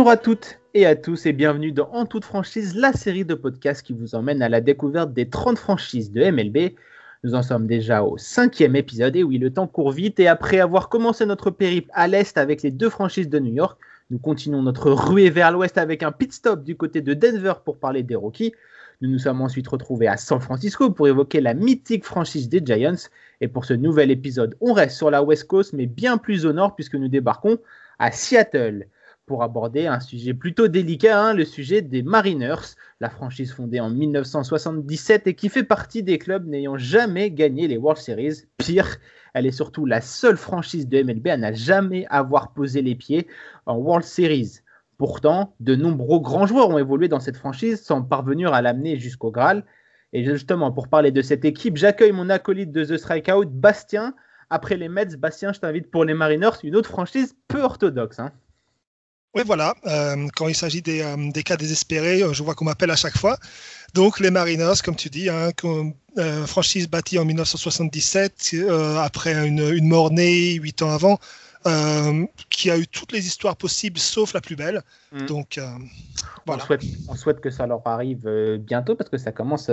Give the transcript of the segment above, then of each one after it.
Bonjour à toutes et à tous et bienvenue dans En toute franchise, la série de podcasts qui vous emmène à la découverte des 30 franchises de MLB. Nous en sommes déjà au cinquième épisode et oui, le temps court vite et après avoir commencé notre périple à l'est avec les deux franchises de New York, nous continuons notre ruée vers l'ouest avec un pit stop du côté de Denver pour parler des Rockies. Nous nous sommes ensuite retrouvés à San Francisco pour évoquer la mythique franchise des Giants. Et pour ce nouvel épisode, on reste sur la West Coast, mais bien plus au nord puisque nous débarquons à Seattle pour aborder un sujet plutôt délicat, hein, le sujet des Mariners, la franchise fondée en 1977 et qui fait partie des clubs n'ayant jamais gagné les World Series. Pire, elle est surtout la seule franchise de MLB à n'a jamais avoir posé les pieds en World Series. Pourtant, de nombreux grands joueurs ont évolué dans cette franchise sans parvenir à l'amener jusqu'au Graal. Et justement, pour parler de cette équipe, j'accueille mon acolyte de The Strikeout, Bastien. Après les Mets, Bastien, je t'invite pour les Mariners, une autre franchise peu orthodoxe. Hein. Oui, voilà. Euh, quand il s'agit des, euh, des, cas désespérés, euh, je vois qu'on m'appelle à chaque fois. Donc, les Mariners, comme tu dis, hein, franchise bâtie en 1977, après une, une mort-née huit ans avant, qui a eu toutes les histoires possibles sauf la plus belle. Mm. Donc, voilà. On souhaite, que ça leur arrive bientôt parce que ça commence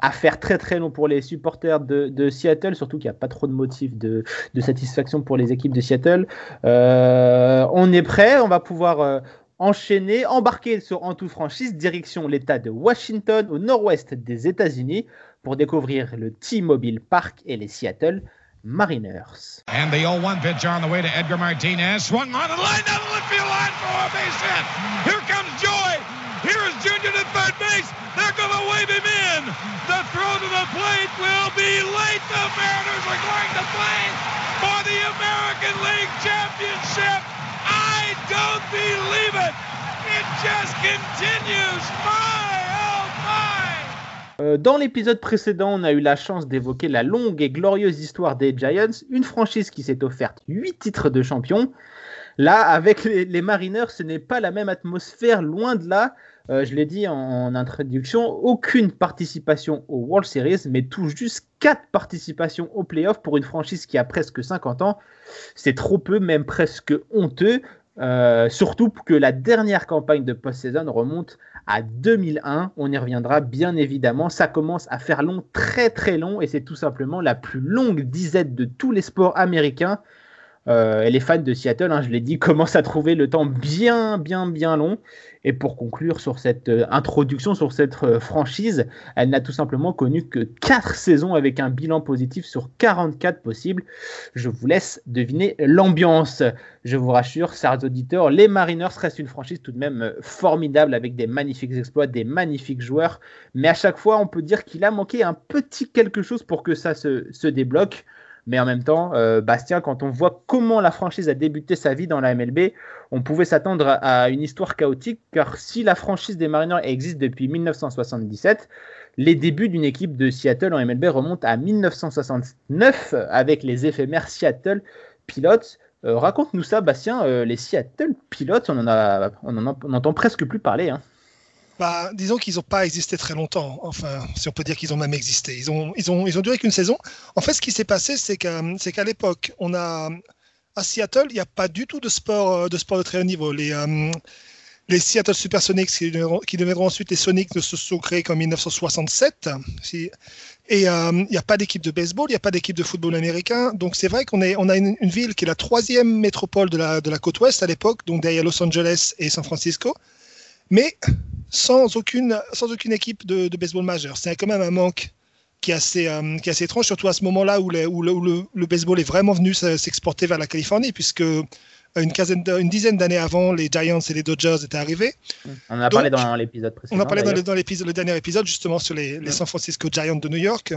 à faire très très long pour les supporters de, de Seattle, surtout qu'il n'y a pas trop de motifs de, de, satisfaction pour les équipes de Seattle. on est prêt, on va pouvoir enchaîner, embarquer sur En tout franchise, direction l'État de Washington, au nord-ouest des États-Unis, pour découvrir le T-Mobile Park et les Seattle Mariners. And the 0-1 pitch on the way to Edgar Martinez. Swung on the line down the left field line for a base hit. Here comes Joy. Here is Junior to third base. They're going to wave him in. The throw to the plate will be late. The Mariners are going to play for the American League Championship. I don't believe it. It just continues. Euh, dans l'épisode précédent, on a eu la chance d'évoquer la longue et glorieuse histoire des Giants, une franchise qui s'est offerte 8 titres de champion. Là, avec les, Mariners, ce n'est pas la même atmosphère, loin de là. Euh, je l'ai dit en, introduction, aucune participation aux World Series, mais tout juste 4 participations aux playoffs pour une franchise qui a presque 50 ans. C'est trop peu, même presque honteux. Euh, surtout que la dernière campagne de post-saison remonte à 2001. On y reviendra bien évidemment. Ça commence à faire long, très très long, et c'est tout simplement la plus longue disette de tous les sports américains. Euh, et les fans de Seattle, hein, je l'ai dit, commencent à trouver le temps bien, bien, bien long. Et pour conclure sur cette euh, introduction, sur cette euh, franchise, elle n'a tout simplement connu que 4 saisons avec un bilan positif sur 44 possibles. Je vous laisse deviner l'ambiance. Je vous rassure, chers auditeurs, les Mariners restent une franchise tout de même formidable avec des magnifiques exploits, des magnifiques joueurs. Mais à chaque fois, on peut dire qu'il a manqué un petit quelque chose pour que ça se, se débloque. Mais en même temps, euh, Bastien, quand on voit comment la franchise a débuté sa vie dans la MLB, on pouvait s'attendre à une histoire chaotique, car si la franchise des Mariners existe depuis 1977, les débuts d'une équipe de Seattle en MLB remontent à 1969 avec les éphémères Seattle Pilots. Euh, raconte-nous ça, Bastien. Euh, les Seattle Pilots, on en, a, on en, entend presque plus parler. Hein. Bah, disons qu'ils n'ont pas existé très longtemps. Enfin, si on peut dire qu'ils ont même existé. Ils ont, ils ont, ils ont duré qu'une saison. En fait, ce qui s'est passé, c'est qu'à l'époque, on a à Seattle, il n'y a pas du tout de sport, euh, de sport de très haut niveau. Les, euh, les Seattle Supersonics, qui deviendront, qui deviendront, ensuite les Sonics, ne se sont créés qu'en 1967. Et euh, il n'y a pas d'équipe de baseball, il n'y a pas d'équipe de football américain. Donc c'est vrai qu'on on a une, ville qui est la troisième métropole de la, de la côte ouest à l'époque, donc derrière Los Angeles et San Francisco. Mais sans aucune, sans aucune équipe de, baseball majeur. C'est quand même un manque qui est assez, euh, qui est assez étrange, surtout à ce moment-là où, où, le, baseball est vraiment venu s'exporter vers la Californie, puisque euh, une, quinzaine une dizaine d'années avant, les Giants et les Dodgers étaient arrivés. On en a parlé dans l'épisode précédent. On a parlé dans, le dernier épisode, justement, sur les, les San Francisco Giants de New York.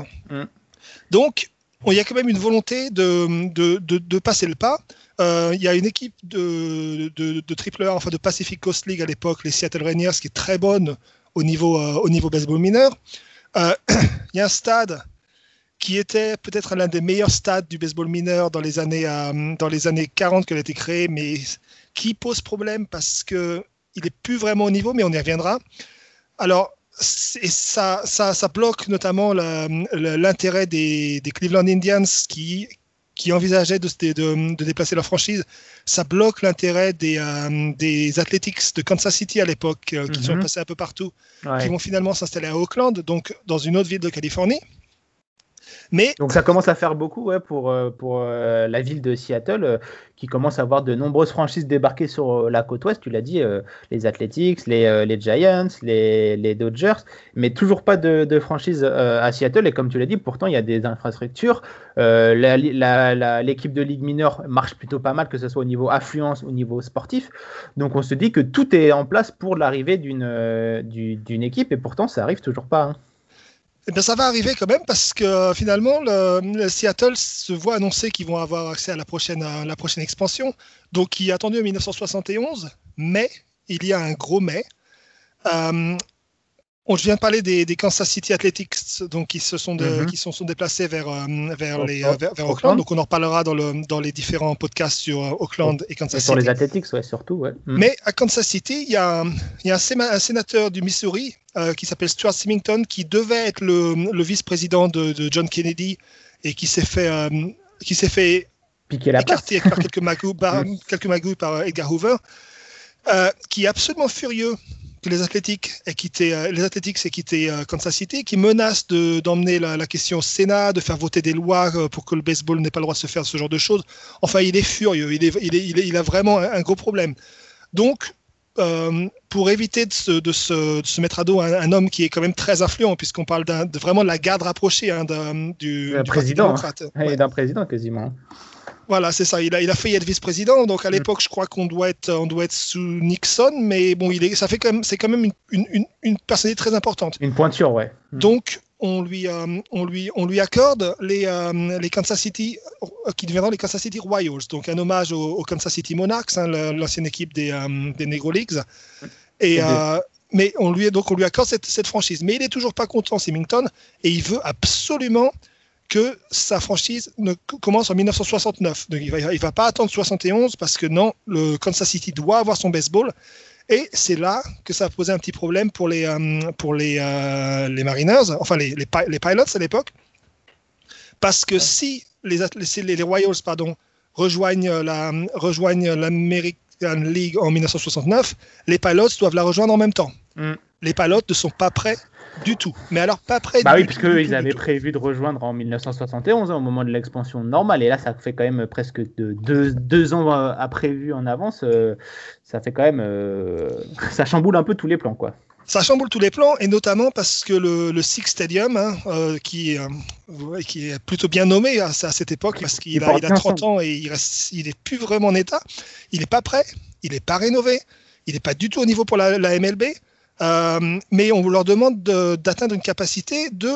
Donc, il y a quand même une volonté de, de, de passer le pas. Euh, il y a une équipe de, de, triple A, enfin de Pacific Coast League à l'époque, les Seattle Rainiers, qui est très bonne au niveau, euh, au niveau baseball mineur. Euh, il y a un stade qui était peut-être l'un des meilleurs stades du baseball mineur dans les années, dans les années 40 qu'il a été créé, mais qui pose problème parce qu'il n'est plus vraiment au niveau, mais on y reviendra. Alors, ça, ça, ça, bloque notamment l'intérêt des, des, Cleveland Indians qui, qui envisageaient de, de, de, déplacer leur franchise. Ça bloque l'intérêt des, euh, des Athletics de Kansas City à l'époque, euh, qui sont mhm. passés un peu partout, qui vont finalement s'installer à Oakland, donc dans une autre ville de Californie. Donc ça commence à faire beaucoup ouais, pour, euh, pour euh, la ville de Seattle, euh, qui commence à avoir de nombreuses franchises débarquer sur la côte ouest, tu l'as dit, les Athletics, les, les Giants, les, les, Dodgers, mais toujours pas de, de franchise à Seattle, et comme tu l'as dit, pourtant il y a des infrastructures. L'équipe de Ligue mineure marche plutôt pas mal, que ce soit au niveau affluence, au niveau sportif. Donc on se dit que tout est en place pour l'arrivée d'une équipe, et pourtant ça arrive toujours pas. Hein. Eh bien, ça va arriver quand même parce que finalement, le, Seattle se voit annoncer qu'ils vont avoir accès à la prochaine, la prochaine expansion. Donc, il est attendu en 1971, mais il y a un gros mais. Euh, on vient de parler des, Kansas City Athletics, donc qui se sont, mhm. qui sont, sont déplacés vers, euh, vers, les, vers, Auckland. Donc on en reparlera dans, le, dans les différents podcasts sur euh, Auckland et Kansas City. Sur les Athletics, ouais, surtout. Ouais. Mhm. Mais à Kansas City, il y a, y a un, sénateur du Missouri euh, qui s'appelle Stuart Simington, qui devait être le, le vice-président de, de, John Kennedy et qui s'est fait, qui s'est fait Piquer la écarter par quelques magouilles par, mhm. quelques magouilles par Edgar Hoover, qui est absolument furieux les Athletics aient quitté, euh, les Athletics aient quitté euh, Kansas City, qui menace d'emmener la, question au Sénat, de faire voter des lois euh, pour que le baseball n'ait pas le droit de se faire ce genre de choses. Enfin, il est furieux, il, est, il, est, il, a vraiment un, gros problème. Donc, pour éviter de se, de, se, de se, mettre à dos un, homme qui est quand même très influent, puisqu'on parle de vraiment de la garde rapprochée hein, du, du, président, hein. d'un président quasiment. Voilà, c'est ça. Il a, il a failli être vice-président. Donc à mm. l'époque, je crois qu'on doit être, on doit être sous Nixon, mais bon, il est, ça fait quand même, c'est quand même une, une, une, personnalité très importante. Une pointure, ouais. Mm. Donc on lui, euh, on lui, on lui accorde les, euh, les Kansas City, euh, qui deviendront les Kansas City Royals, donc un hommage aux, Kansas City Monarchs, hein, l'ancienne équipe des, des Negro Leagues. Et mais on lui, donc on lui accorde cette, cette franchise. Mais il est toujours pas content, Simington, et il veut absolument que sa franchise ne commence en 1969. Donc il ne va, il va pas attendre 71 parce que non, le Kansas City doit avoir son baseball. Et c'est là que ça a posé un petit problème pour les, euh, pour les, euh, les Mariners, enfin les, les, les Pilots à l'époque. Parce que si les, les, les, Royals pardon, rejoignent l'American la, League en 1969, les Pilots doivent la rejoindre en même temps. Mm. Les Pilots ne sont pas prêts du tout. Mais alors pas près. Bah oui, puisqu'ils avaient prévu de rejoindre en 1971 hein, au moment de l'expansion normale. Et là, ça fait quand même presque de, deux, ans à euh, prévu en avance. Euh, ça fait quand même, euh, ça chamboule un peu tous les plans, quoi. Ça chamboule tous les plans, et notamment parce que le, le Six Stadium, hein, qui, qui est plutôt bien nommé à, cette époque, parce qu'il a, il a 30 ans et il, reste, il est plus vraiment en état, il n'est pas prêt, il n'est pas rénové, il n'est pas du tout au niveau pour la, la MLB. Euh, mais on leur demande d'atteindre une capacité de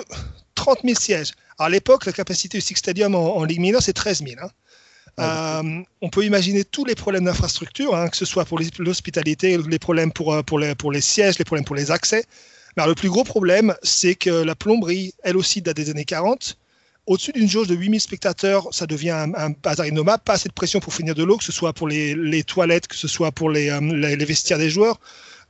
30 000 sièges. à l'époque, la capacité du Six Stadium en, Ligue mineure, c'est 13 000. Hein. Euh, on peut imaginer tous les problèmes d'infrastructure, hein, que ce soit pour l'hospitalité, les problèmes pour, euh, pour, les, pour les sièges, les problèmes pour les accès. Mais le plus gros problème, c'est que la plomberie, elle aussi, date des années 40. Au-dessus d'une jauge de 8000 spectateurs, ça devient un, un bazar innommable. Pas assez de pression pour finir de l'eau, que ce soit pour les, les, toilettes, que ce soit pour les, les vestiaires des joueurs.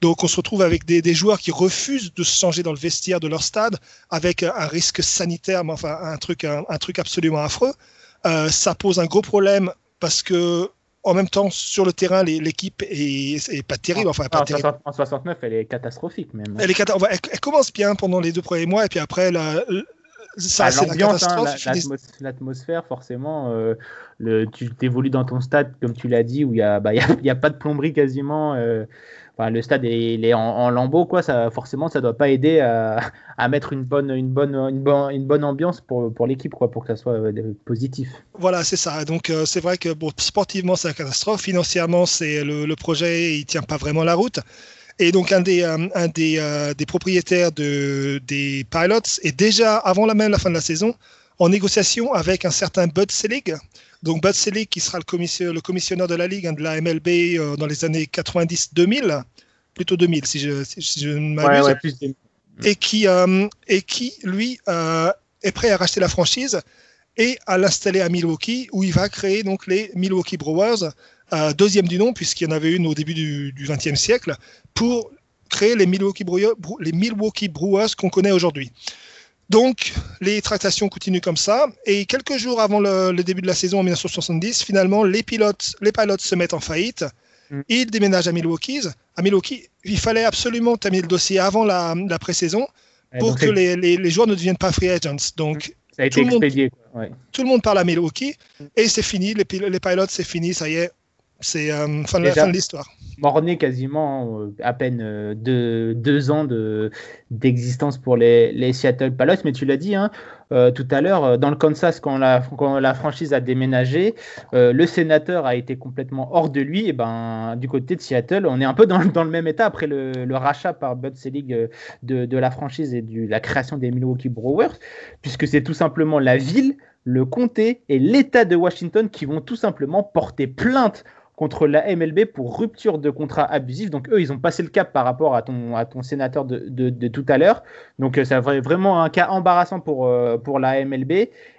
Donc on se retrouve avec des, joueurs qui refusent de se changer dans le vestiaire de leur stade avec un risque sanitaire, mais enfin un truc, un, truc absolument affreux. Euh, ça pose un gros problème parce que en même temps, sur le terrain, l'équipe est, pas terrible. Enfin, pas en, en 69, elle est catastrophique même. Elle, est elle, commence bien pendant les deux premiers mois et puis après, la, ça, bah, c'est la hein, catastrophe. L'atmosphère, forcément, euh, le, tu évolues dans ton stade, comme tu l'as dit, où il n'y a, bah, y a, pas de plomberie quasiment. Euh, le stade est, est en, lambeaux, quoi. Ça, forcément, ça doit pas aider à, mettre une bonne, ambiance pour, l'équipe, quoi, pour que ça soit euh, positif. Voilà, c'est ça. Donc, euh, c'est vrai que sportivement, c'est une catastrophe. Financièrement, c'est le, projet, il tient pas vraiment la route. Et donc, un des, euh, propriétaires de, des Pilots est déjà, avant la même la fin de la saison, en négociation avec un certain Bud Selig. Donc Bud Selig, qui sera le, le commissionneur de la Ligue, hein, de la MLB euh, dans les années 90-2000, plutôt 2000 si je, si je ne m'abuse, et, qui, euh, et qui, lui, euh, est prêt à racheter la franchise et à l'installer à Milwaukee, où il va créer donc les Milwaukee Brewers, deuxième du nom, puisqu'il y en avait une au début du XXe siècle, pour créer les Milwaukee Brewers, les Milwaukee Brewers qu'on connaît aujourd'hui. Donc, les tractations continuent comme ça. Et quelques jours avant le, début de la saison en 1970, finalement, les pilotes, les pilotes se mettent en faillite. Mm. Ils déménagent à Milwaukee. À Milwaukee, il fallait absolument terminer le dossier avant la, pré-saison pour que les, les, joueurs ne deviennent pas free agents. Donc, ça a été expédié. Tout le monde parle à Milwaukee et c'est fini. Les, les pilotes, c'est fini. Ça y est, c'est euh, fin, de l'histoire. Morné quasiment euh, à peine euh, deux, ans d'existence pour les, les, Seattle Palace. Mais tu l'as dit hein, tout à l'heure, dans le Kansas, quand la, quand la franchise a déménagé, le sénateur a été complètement hors de lui. Et ben, du côté de Seattle, on est un peu dans, dans le même état après le, le rachat par Bud Selig de, de, la franchise et de la création des Milwaukee Brewers, puisque c'est tout simplement la ville le comté et l'État de Washington qui vont tout simplement porter plainte contre la MLB pour rupture de contrat abusif. Donc eux, ils ont passé le cap par rapport à ton, sénateur de, tout à l'heure. Donc euh, c'est vraiment un cas embarrassant pour, euh, la MLB.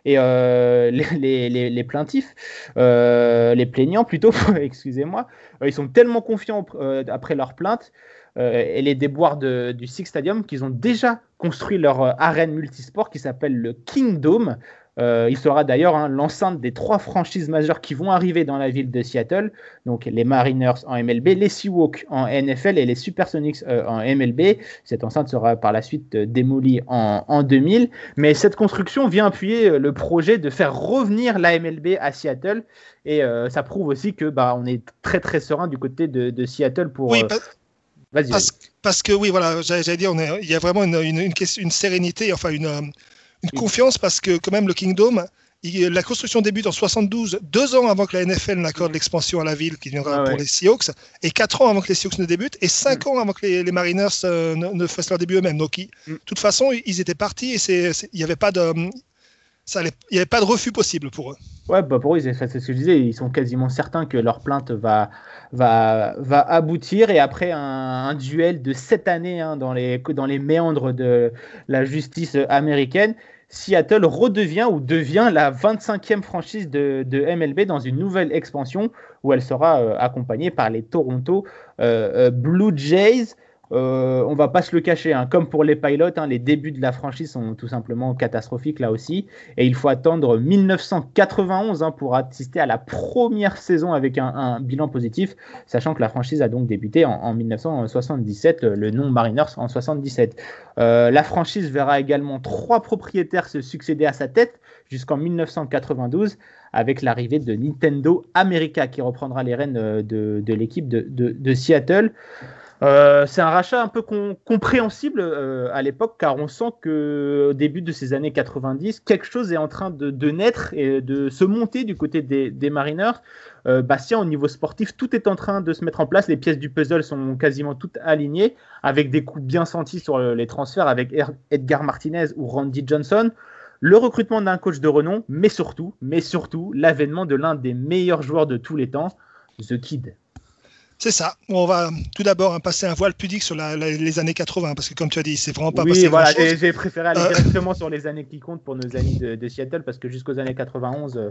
Et euh, les, les, les, plaintifs, les plaignants plutôt, excusez-moi, ils sont tellement confiants après leur plainte. et les déboires du Six Stadium qu'ils ont déjà construit leur arène multisport qui s'appelle le Kingdom. Euh, il sera d'ailleurs hein, l'enceinte des trois franchises majeures qui vont arriver dans la ville de Seattle, donc les Mariners en MLB, les Seahawks en NFL et les Supersonics euh, en MLB. Cette enceinte sera par la suite euh, démolie en, 2000, mais cette construction vient appuyer le projet de faire revenir la MLB à Seattle et ça prouve aussi que bah, on est très très serein du côté de, Seattle pour. Oui, parce, parce, que oui, voilà, j'allais dire, il y a vraiment une, une, une sérénité, enfin une une confiance parce que quand même le Kingdom, la construction débute en 72, deux ans avant que la NFL n'accorde l'expansion à la ville qui viendra ah pour les Seahawks, et quatre ans avant que les Seahawks ne débutent, et cinq mm. ans avant que les, Mariners euh, ne, fassent leur début eux-mêmes. Donc, mm. de toute façon, ils étaient partis et il n'y avait pas de, ça il y avait pas de refus possible pour eux. Ouais, bah pour eux, c'est ce que je disais, ils sont quasiment certains que leur plainte va, va, va aboutir. Et après un, duel de sept années hein, dans, les, dans les méandres de la justice américaine, Seattle redevient ou devient la 25e franchise de, MLB dans une nouvelle expansion où elle sera euh, accompagnée par les Toronto euh, euh, Blue Jays. Euh, on va pas se le cacher, hein. comme pour les pilotes, hein, les débuts de la franchise sont tout simplement catastrophiques là aussi. Et il faut attendre 1991 hein, pour assister à la première saison avec un, bilan positif, sachant que la franchise a donc débuté en, 1977, le nom Mariners en 77. Euh, la franchise verra également trois propriétaires se succéder à sa tête jusqu'en 1992 avec l'arrivée de Nintendo America qui reprendra les rênes euh, de, l'équipe de Seattle. Euh, c'est un rachat un peu compréhensible euh, à l'époque car on sent qu'au début de ces années 90, quelque chose est en train de, naître et de se monter du côté des, Mariners. Euh, Bastien, au niveau sportif, tout est en train de se mettre en place. Les pièces du puzzle sont quasiment toutes alignées avec des coups bien sentis sur les transferts avec Edgar Martinez ou Randy Johnson. Le recrutement d'un coach de renom, mais surtout, mais surtout, l'avènement de l'un des meilleurs joueurs de tous les temps, The Kid. C'est ça. On va tout d'abord hein, passer un voile pudique sur les années 80, parce que comme tu as dit, c'est vraiment pas oui, voilà, j'ai préféré aller euh. directement sur les années qui comptent pour nos amis de, Seattle, parce que jusqu'aux années 91, euh,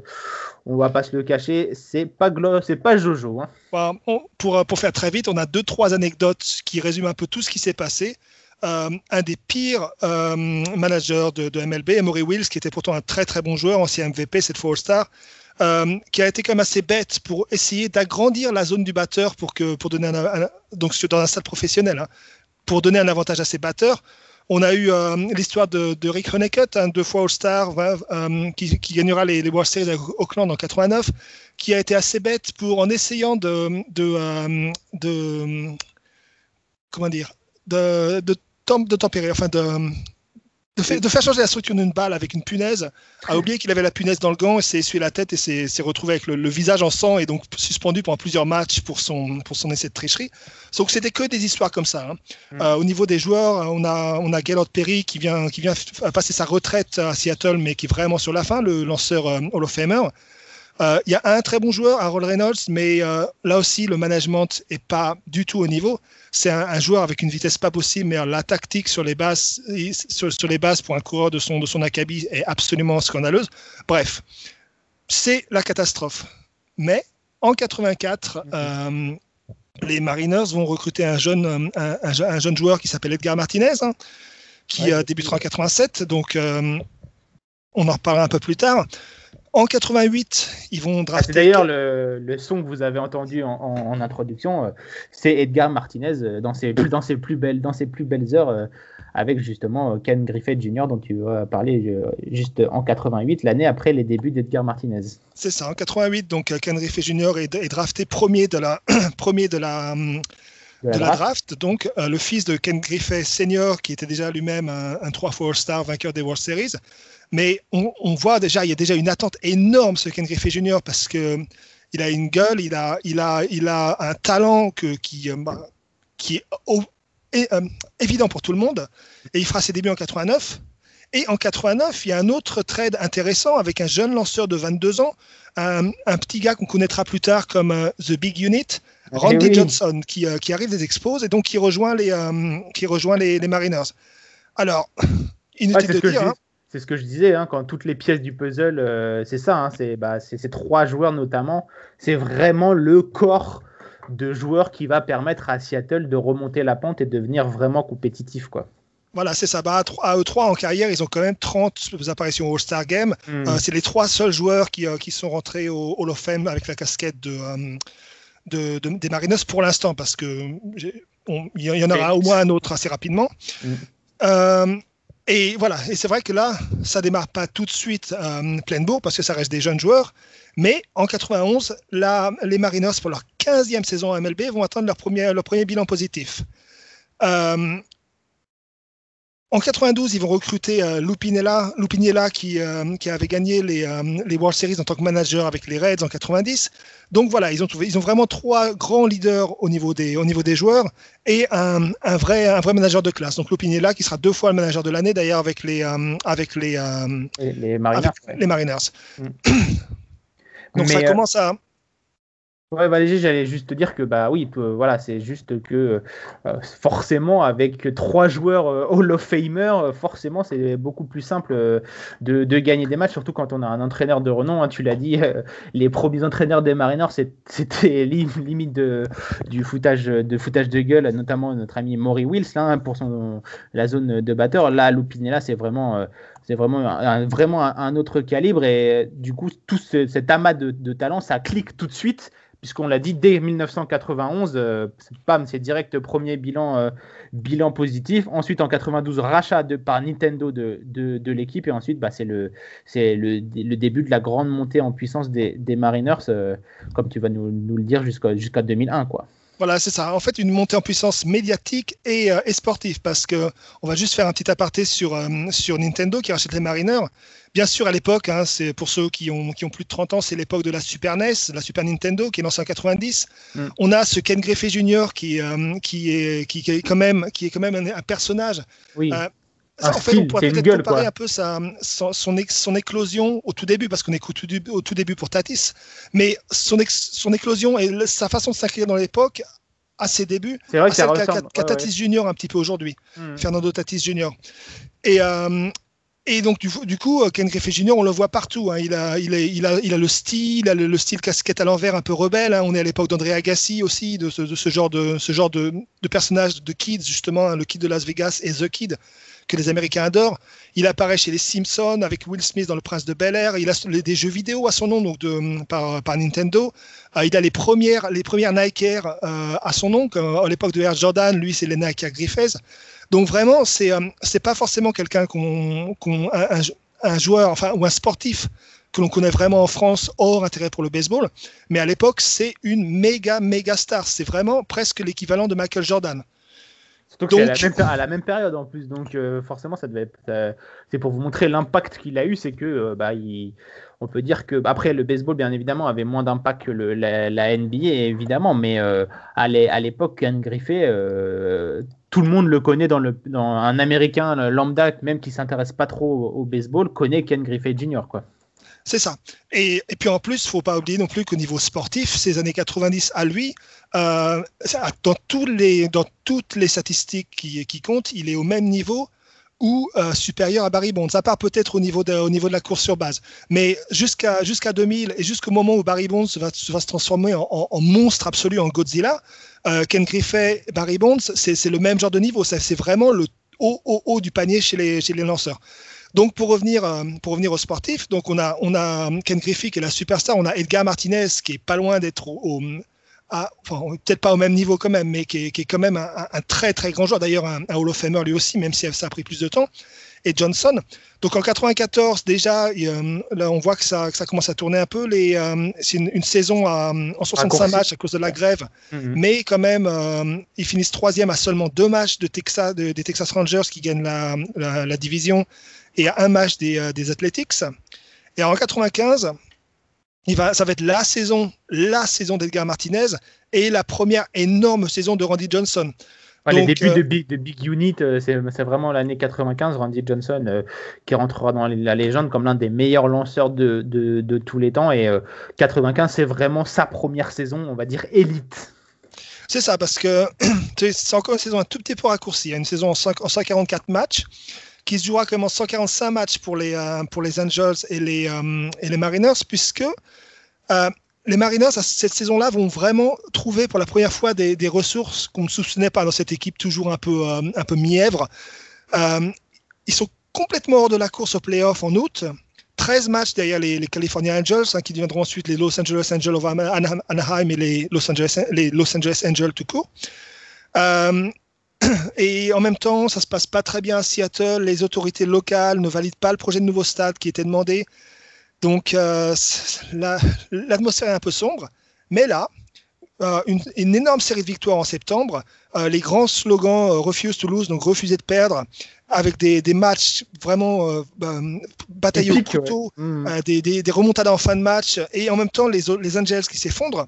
on va pas se le cacher, c'est pas c'est pas Jojo. Hein. Bah, pour, pour faire très vite, on a deux trois anecdotes qui résument un peu tout ce qui s'est passé. Euh, un des pires managers de, de, MLB, Emory Wills, qui était pourtant un très très bon joueur, ancien MVP, cette fois All-Star, euh, qui a été quand même assez bête pour essayer d'agrandir la zone du batteur pour que pour donner donc dans un stade professionnel hein, pour donner un avantage à ses batteurs. On a eu euh, l'histoire de, Rick Honeycutt, hein, deux fois All-Star, euh, qui, gagnera les, World Series à Auckland en 89, qui a été assez bête pour en essayant de, de, comment dire de, de tempérer, enfin de de, faire changer la structure d'une balle avec une punaise, a oublié qu'il avait la punaise dans le gant s'est essuyé la tête et s'est retrouvé avec le, visage en sang et donc suspendu pendant plusieurs matchs pour son, pour son essai de tricherie. Donc c'était que des histoires comme ça. Hein. Mm. Euh, au niveau des joueurs, on a, on a Gaylord Perry qui vient, qui vient passer sa retraite à Seattle, mais qui est vraiment sur la fin, le lanceur euh, Hall of Famer. Euh, il y a un très bon joueur, Harold Reynolds, mais là aussi, le management est pas du tout au niveau c'est un, joueur avec une vitesse pas possible, mais la tactique sur les bases, sur, les bases pour un coureur de son, de son acabit est absolument scandaleuse. Bref, c'est la catastrophe. Mais en 84, euh, les Mariners vont recruter un jeune, un, jeune joueur qui s'appelle Edgar Martinez, hein, qui débutera en 87. Donc, on en reparlera un peu plus tard. En 88, ils vont drafter. C'est d'ailleurs le, son que vous avez entendu en, introduction, euh, c'est Edgar Martinez euh, dans ses, dans ses, plus, belles, dans ses plus belles heures euh, avec justement Ken Griffith Jr. dont tu vas parler juste en 88, l'année après les débuts d'Edgar Martinez. C'est ça, en 88, donc Ken Griffith Jr. est, drafté premier de la, premier de la, de la, draft. Donc, le fils de Ken Griffith Senior, qui était déjà lui-même un, un 3 4 star vainqueur des World Series, mais on, voit déjà, il y a déjà une attente énorme sur Ken Griffey Jr. parce que il a une gueule, il a, il a, il a un talent que, qui, euh, bah, qui est, euh, évident pour tout le monde. Et il fera ses débuts en 89. Et en 89, il y a un autre trade intéressant avec un jeune lanceur de 22 ans, un, petit gars qu'on connaîtra plus tard comme euh, The Big Unit, eh Randy Johnson, qui, qui, arrive des expos et donc qui rejoint les, qui rejoint les, les, Mariners. Alors, inutile de dire c'est ce que je disais, hein, quand toutes les pièces du puzzle, euh, c'est ça, hein, c'est bah, ces trois joueurs notamment, c'est vraiment le corps de joueurs qui va permettre à Seattle de remonter la pente et de devenir vraiment compétitif. quoi. Voilà, c'est ça. Bah, à eux trois en carrière, ils ont quand même 30 apparitions au All-Star Game. Hmm. Euh, c'est les trois seuls joueurs qui, euh, qui, sont rentrés au Hall of Fame avec la casquette de, de, des Mariners pour l'instant, parce que il y, en aura au moins un autre assez rapidement. Hmm. Et voilà, et c'est vrai que là, ça démarre pas tout de suite euh, plein bourre parce que ça reste des jeunes joueurs. Mais en 91, là, les Mariners, pour leur 15e saison à MLB, vont atteindre leur premier, leur premier bilan positif. Euh, en 92, ils vont recruter euh, Lupinella, Lupinella qui, euh, qui avait gagné les, euh, les, World Series en tant que manager avec les Reds en 90. Donc voilà, ils ont, trouvé, ils ont vraiment trois grands leaders au niveau des, au niveau des joueurs et un, un, vrai, un vrai manager de classe. Donc Lupinella qui sera deux fois le manager de l'année d'ailleurs avec les, avec les, les Mariners. les Mariners. Mm. Donc ça commence à Ouais, bah, j'allais juste te dire que bah oui, voilà, c'est juste que euh, forcément avec trois joueurs euh, Hall of Famer, euh, forcément c'est beaucoup plus simple de, de, gagner des matchs, surtout quand on a un entraîneur de renom. Hein, tu l'as dit, les premiers entraîneurs des Mariners, c'était limite de, du foutage de foutage de gueule, notamment notre ami Maury Wills là, hein, pour son la zone de batteur. Là, Lupinella, c'est vraiment c'est vraiment un, vraiment un, autre calibre et du coup tout cet amas de, de talent, ça clique tout de suite puisqu'on l'a dit dès 1991, euh, c'est direct premier bilan, euh, bilan positif. Ensuite, en 92, rachat de, par Nintendo de, de, l'équipe. Et ensuite, bah, c'est le, le, le, début de la grande montée en puissance des, des Mariners, euh, comme tu vas nous, nous le dire, jusqu'à jusqu'à 2001. Quoi. Voilà, c'est ça. En fait, une montée en puissance médiatique et, euh, et sportive, parce que on va juste faire un petit aparté sur, euh, sur Nintendo qui rachète les Mariners. Bien sûr, à l'époque, hein, c'est pour ceux qui ont, qui ont plus de 30 ans, c'est l'époque de la Super NES, la Super Nintendo, qui est lancée en 90. Mm. On a ce Ken Griffey Jr. qui, euh, qui, est, qui, est quand même, qui est quand même un, personnage. Oui en fait, on pourrait peut-être comparer un peu sa, son, son, éclosion au tout début, parce qu'on est au tout, au tout, début pour Tatis, mais son, son éclosion et sa façon de s'inscrire dans l'époque à ses débuts, c'est vrai qu'a Tatis Junior un petit peu aujourd'hui, hmm. Fernando Tatis Junior. Et, euh, et donc, du, du, coup, Ken Griffey Jr., on le voit partout. Hein. Il, a, il, a, il, a, il, a, le style, il a le, style casquette à l'envers un peu rebelle. Hein. On est à l'époque d'André Agassi aussi, de ce, de ce genre, de, ce genre de, de personnage de Kids, justement, hein, le Kid de Las Vegas et The Kid que les Américains adorent. Il apparaît chez les Simpsons avec Will Smith dans Le Prince de Bel Air. Il a des jeux vidéo à son nom donc de, par, Nintendo. Euh, il a les premières, les premières Nike euh, à son nom. à l'époque de Air Jordan, lui, c'est les Nike Griffiths. Donc vraiment, c'est euh, c'est pas forcément quelqu'un qu'on, un, un, joueur, enfin ou un sportif que l'on connaît vraiment en France hors intérêt pour le baseball. Mais à l'époque, c'est une méga méga star. C'est vraiment presque l'équivalent de Michael Jordan. Surtout que c'est à, la même période en plus, donc euh, forcément ça devait être. c'est pour vous montrer l'impact qu'il a eu, c'est que euh, bah, il, on peut dire que après le baseball bien évidemment avait moins d'impact que le, la, NBA évidemment, mais euh, à l'époque Ken Griffey, tout le monde le connaît dans le dans un Américain lambda même qui s'intéresse pas trop au, baseball connaît Ken Griffey Jr. quoi. C'est ça. Et, puis en plus, il faut pas oublier non plus qu'au niveau sportif, ces années 90 à lui, euh, dans, toutes les statistiques qui, comptent, il est au même niveau ou euh, supérieur à Barry Bonds, à part peut-être au, niveau de, la course sur base. Mais jusqu'à jusqu'à 2000 et jusqu'au moment où Barry Bonds va, se transformer en, monstre absolu, en Godzilla, euh, Ken Griffey, Barry Bonds, c'est le même genre de niveau. C'est vraiment le haut, du panier chez les lanceurs. Donc pour revenir, euh, pour revenir aux sportifs, donc on a, on a Ken Griffey qui est la superstar, on a Edgar Martinez qui est pas loin d'être au, enfin, peut-être pas au même niveau quand même, mais qui est, qui est quand même un, un, très très grand joueur. D'ailleurs, un, un, Hall of Famer lui aussi, même si ça a pris plus de temps. Et Johnson. Donc en 94 déjà, là on voit que ça, que ça commence à tourner un peu. Les, euh, c'est une, une, saison à, en 65 matchs à cause de la grève, mm -hmm. mais quand même euh, ils finissent troisième à seulement deux matchs de Texas, de, des Texas Rangers qui gagnent la, la, la, division et à un match des, euh, des Athletics. Et en 95, il va, ça va être la saison, la saison d'Edgar Martinez et la première énorme saison de Randy Johnson. Ouais, Donc, les débuts euh, de, big, de Big Unit, euh, c'est vraiment l'année 95, Randy Johnson euh, qui rentrera dans la légende comme l'un des meilleurs lanceurs de, de, de, tous les temps. Et 95, c'est vraiment sa première saison, on va dire, élite. C'est ça, parce que c'est encore une saison un tout petit peu raccourcie. Il y a une saison en, 5, en 144 matchs qui se jouera même en 145 matchs pour les, euh, pour les Angels et les, euh, et les Mariners, puisque euh, les Mariners, cette saison-là, vont vraiment trouver pour la première fois des, ressources qu'on ne soupçonnait pas dans cette équipe, toujours un peu, un peu mièvre. ils sont complètement hors de la course au playoff en août. 13 matchs derrière les, California Angels, hein, qui deviendront ensuite les Los Angeles Angels of Anaheim et les Los Angeles, les Los Angeles Angels tout court. Et en même temps, ça se passe pas très bien à Seattle. Les autorités locales ne valident pas le projet de nouveau stade qui était demandé. Donc, euh, l'atmosphère est un peu sombre. Mais là, euh, une, une, énorme série de victoires en septembre. Euh, les grands slogans euh, Refuse to lose, donc refuser de perdre, avec des, des matchs vraiment euh, bataillés au couteau, ouais. mmh. des, des, des, remontadas en fin de match, et en même temps les, les Angels qui s'effondrent.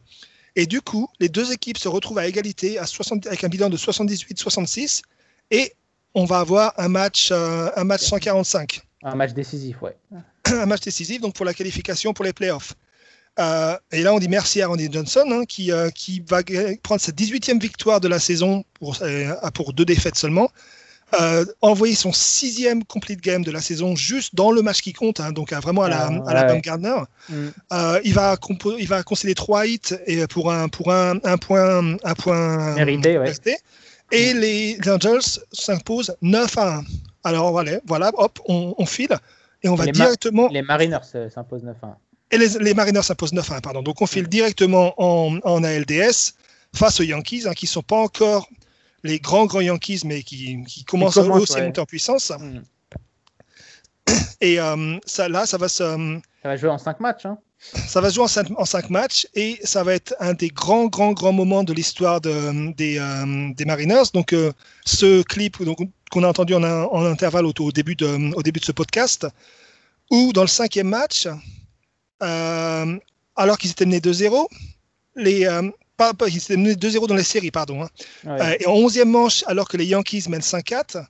Et du coup, les deux équipes se retrouvent à égalité à 60, avec un bilan de 78-66 et on va avoir un match, euh, un match 145. Un match décisif, ouais. un match décisif, donc pour la qualification pour les playoffs. Euh, et là, on dit merci à Randy Johnson, hein, qui, euh, qui va prendre sa 18e victoire de la saison pour, euh, pour deux défaites seulement euh, envoyé son sixième complete game de la saison juste dans le match qui compte, hein, donc vraiment à la, ah, à la ouais. Gardner. Mm. Euh, il, va il va concéder trois hits et pour un, pour un, un point, un point mérité. Ouais. Et mm. les Angels s'imposent 9 à 1. Alors voilà, voilà hop, on, on file et on va les directement. Les Mariners s'imposent 9 à 1. Et les, les Mariners s'imposent 9 à 1, pardon. Donc on file mm. directement en, en ALDS face aux Yankees, hein, qui ne sont pas encore les grands, grands Yankees, mais qui, qui commencent à aussi ouais. monter en puissance. Mm. Et euh, ça, là, ça va se. Ça va jouer en 5 matchs. Hein. Ça va jouer en 5, en cinq matchs et ça va être un des grands, grands, grands moments de l'histoire de, des, euh, des Mariners. Donc, euh, ce clip qu'on a entendu en, en intervalle au, au, début de, au début de ce podcast, où dans le cinquième match, euh, alors qu'ils étaient menés 2-0, les, euh, pas, pas, il s'est mené 2-0 dans les séries, pardon. Hein. Ouais. Euh, et en 11e manche, alors que les Yankees mènent 5-4,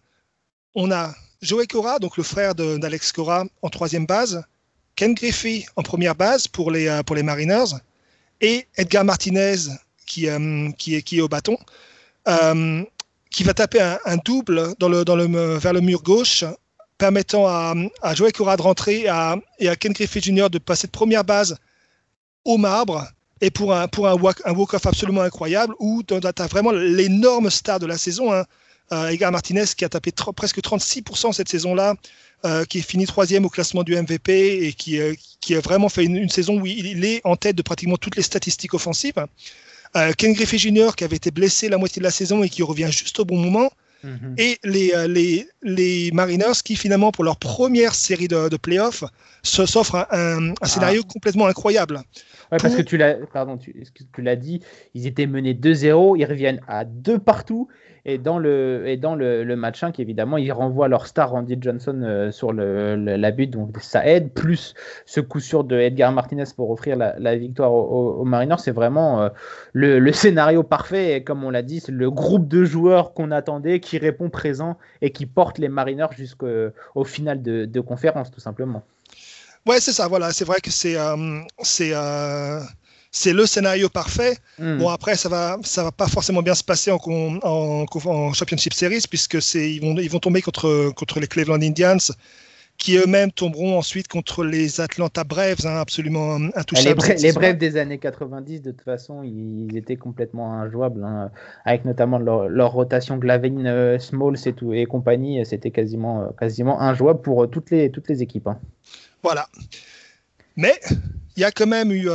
on a Joey Cora, donc le frère d'Alex Cora, en troisième base, Ken Griffey en première base pour les, euh, pour les Mariners, et Edgar Martinez qui, euh, qui, est, qui est au bâton, euh, qui va taper un, un, double dans le, dans le, vers le mur gauche, permettant à, à Joey Cora de rentrer à, et à Ken Griffey Jr. de passer de première base au marbre et pour un, pour un, walk, un walk-off absolument incroyable où tu as vraiment l'énorme star de la saison, hein, euh, Edgar Martinez qui a tapé presque 36% cette saison-là, euh, qui est fini troisième au classement du MVP et qui, euh, qui a vraiment fait une, saison où il, il, est en tête de pratiquement toutes les statistiques offensives. Euh, Ken Griffey Jr. qui avait été blessé la moitié de la saison et qui revient juste au bon moment. Mm -hmm. Et les, euh, les, les, Mariners qui finalement pour leur première série de, de playoffs s'offrent un, un, un, scénario ah. complètement incroyable. Ouais, parce que tu l'as, pardon, tu, tu l'as dit, ils étaient menés 2-0, ils reviennent à deux partout, et dans le, et dans le, le match 5, évidemment, ils renvoient leur star Randy Johnson euh, sur la butte, donc ça aide, plus ce coup sûr de Edgar Martinez pour offrir la, victoire aux, Mariners, c'est vraiment euh, le, scénario parfait, et comme on l'a dit, c'est le groupe de joueurs qu'on attendait, qui répond présent et qui porte les Mariners jusqu'au final de, conférence, tout simplement. Ouais, c'est ça, voilà, c'est vrai que c'est. Euh, c'est le scénario parfait. Hmm. Bon, après, ça va, ça va pas forcément bien se passer en, en, en Championship Series, puisque ils vont, ils vont tomber contre, contre les Cleveland Indians, qui eux-mêmes tomberont ensuite contre les Atlanta Braves, hein, absolument intouchables. Les, Braves des années 90, de toute façon, ils étaient complètement injouables, hein, avec notamment leur, rotation Glavine, euh, Smalls et, tout, et compagnie, c'était quasiment, euh, quasiment injouable pour euh, toutes les, toutes les équipes. Hein. Voilà. Mais il y a quand même eu.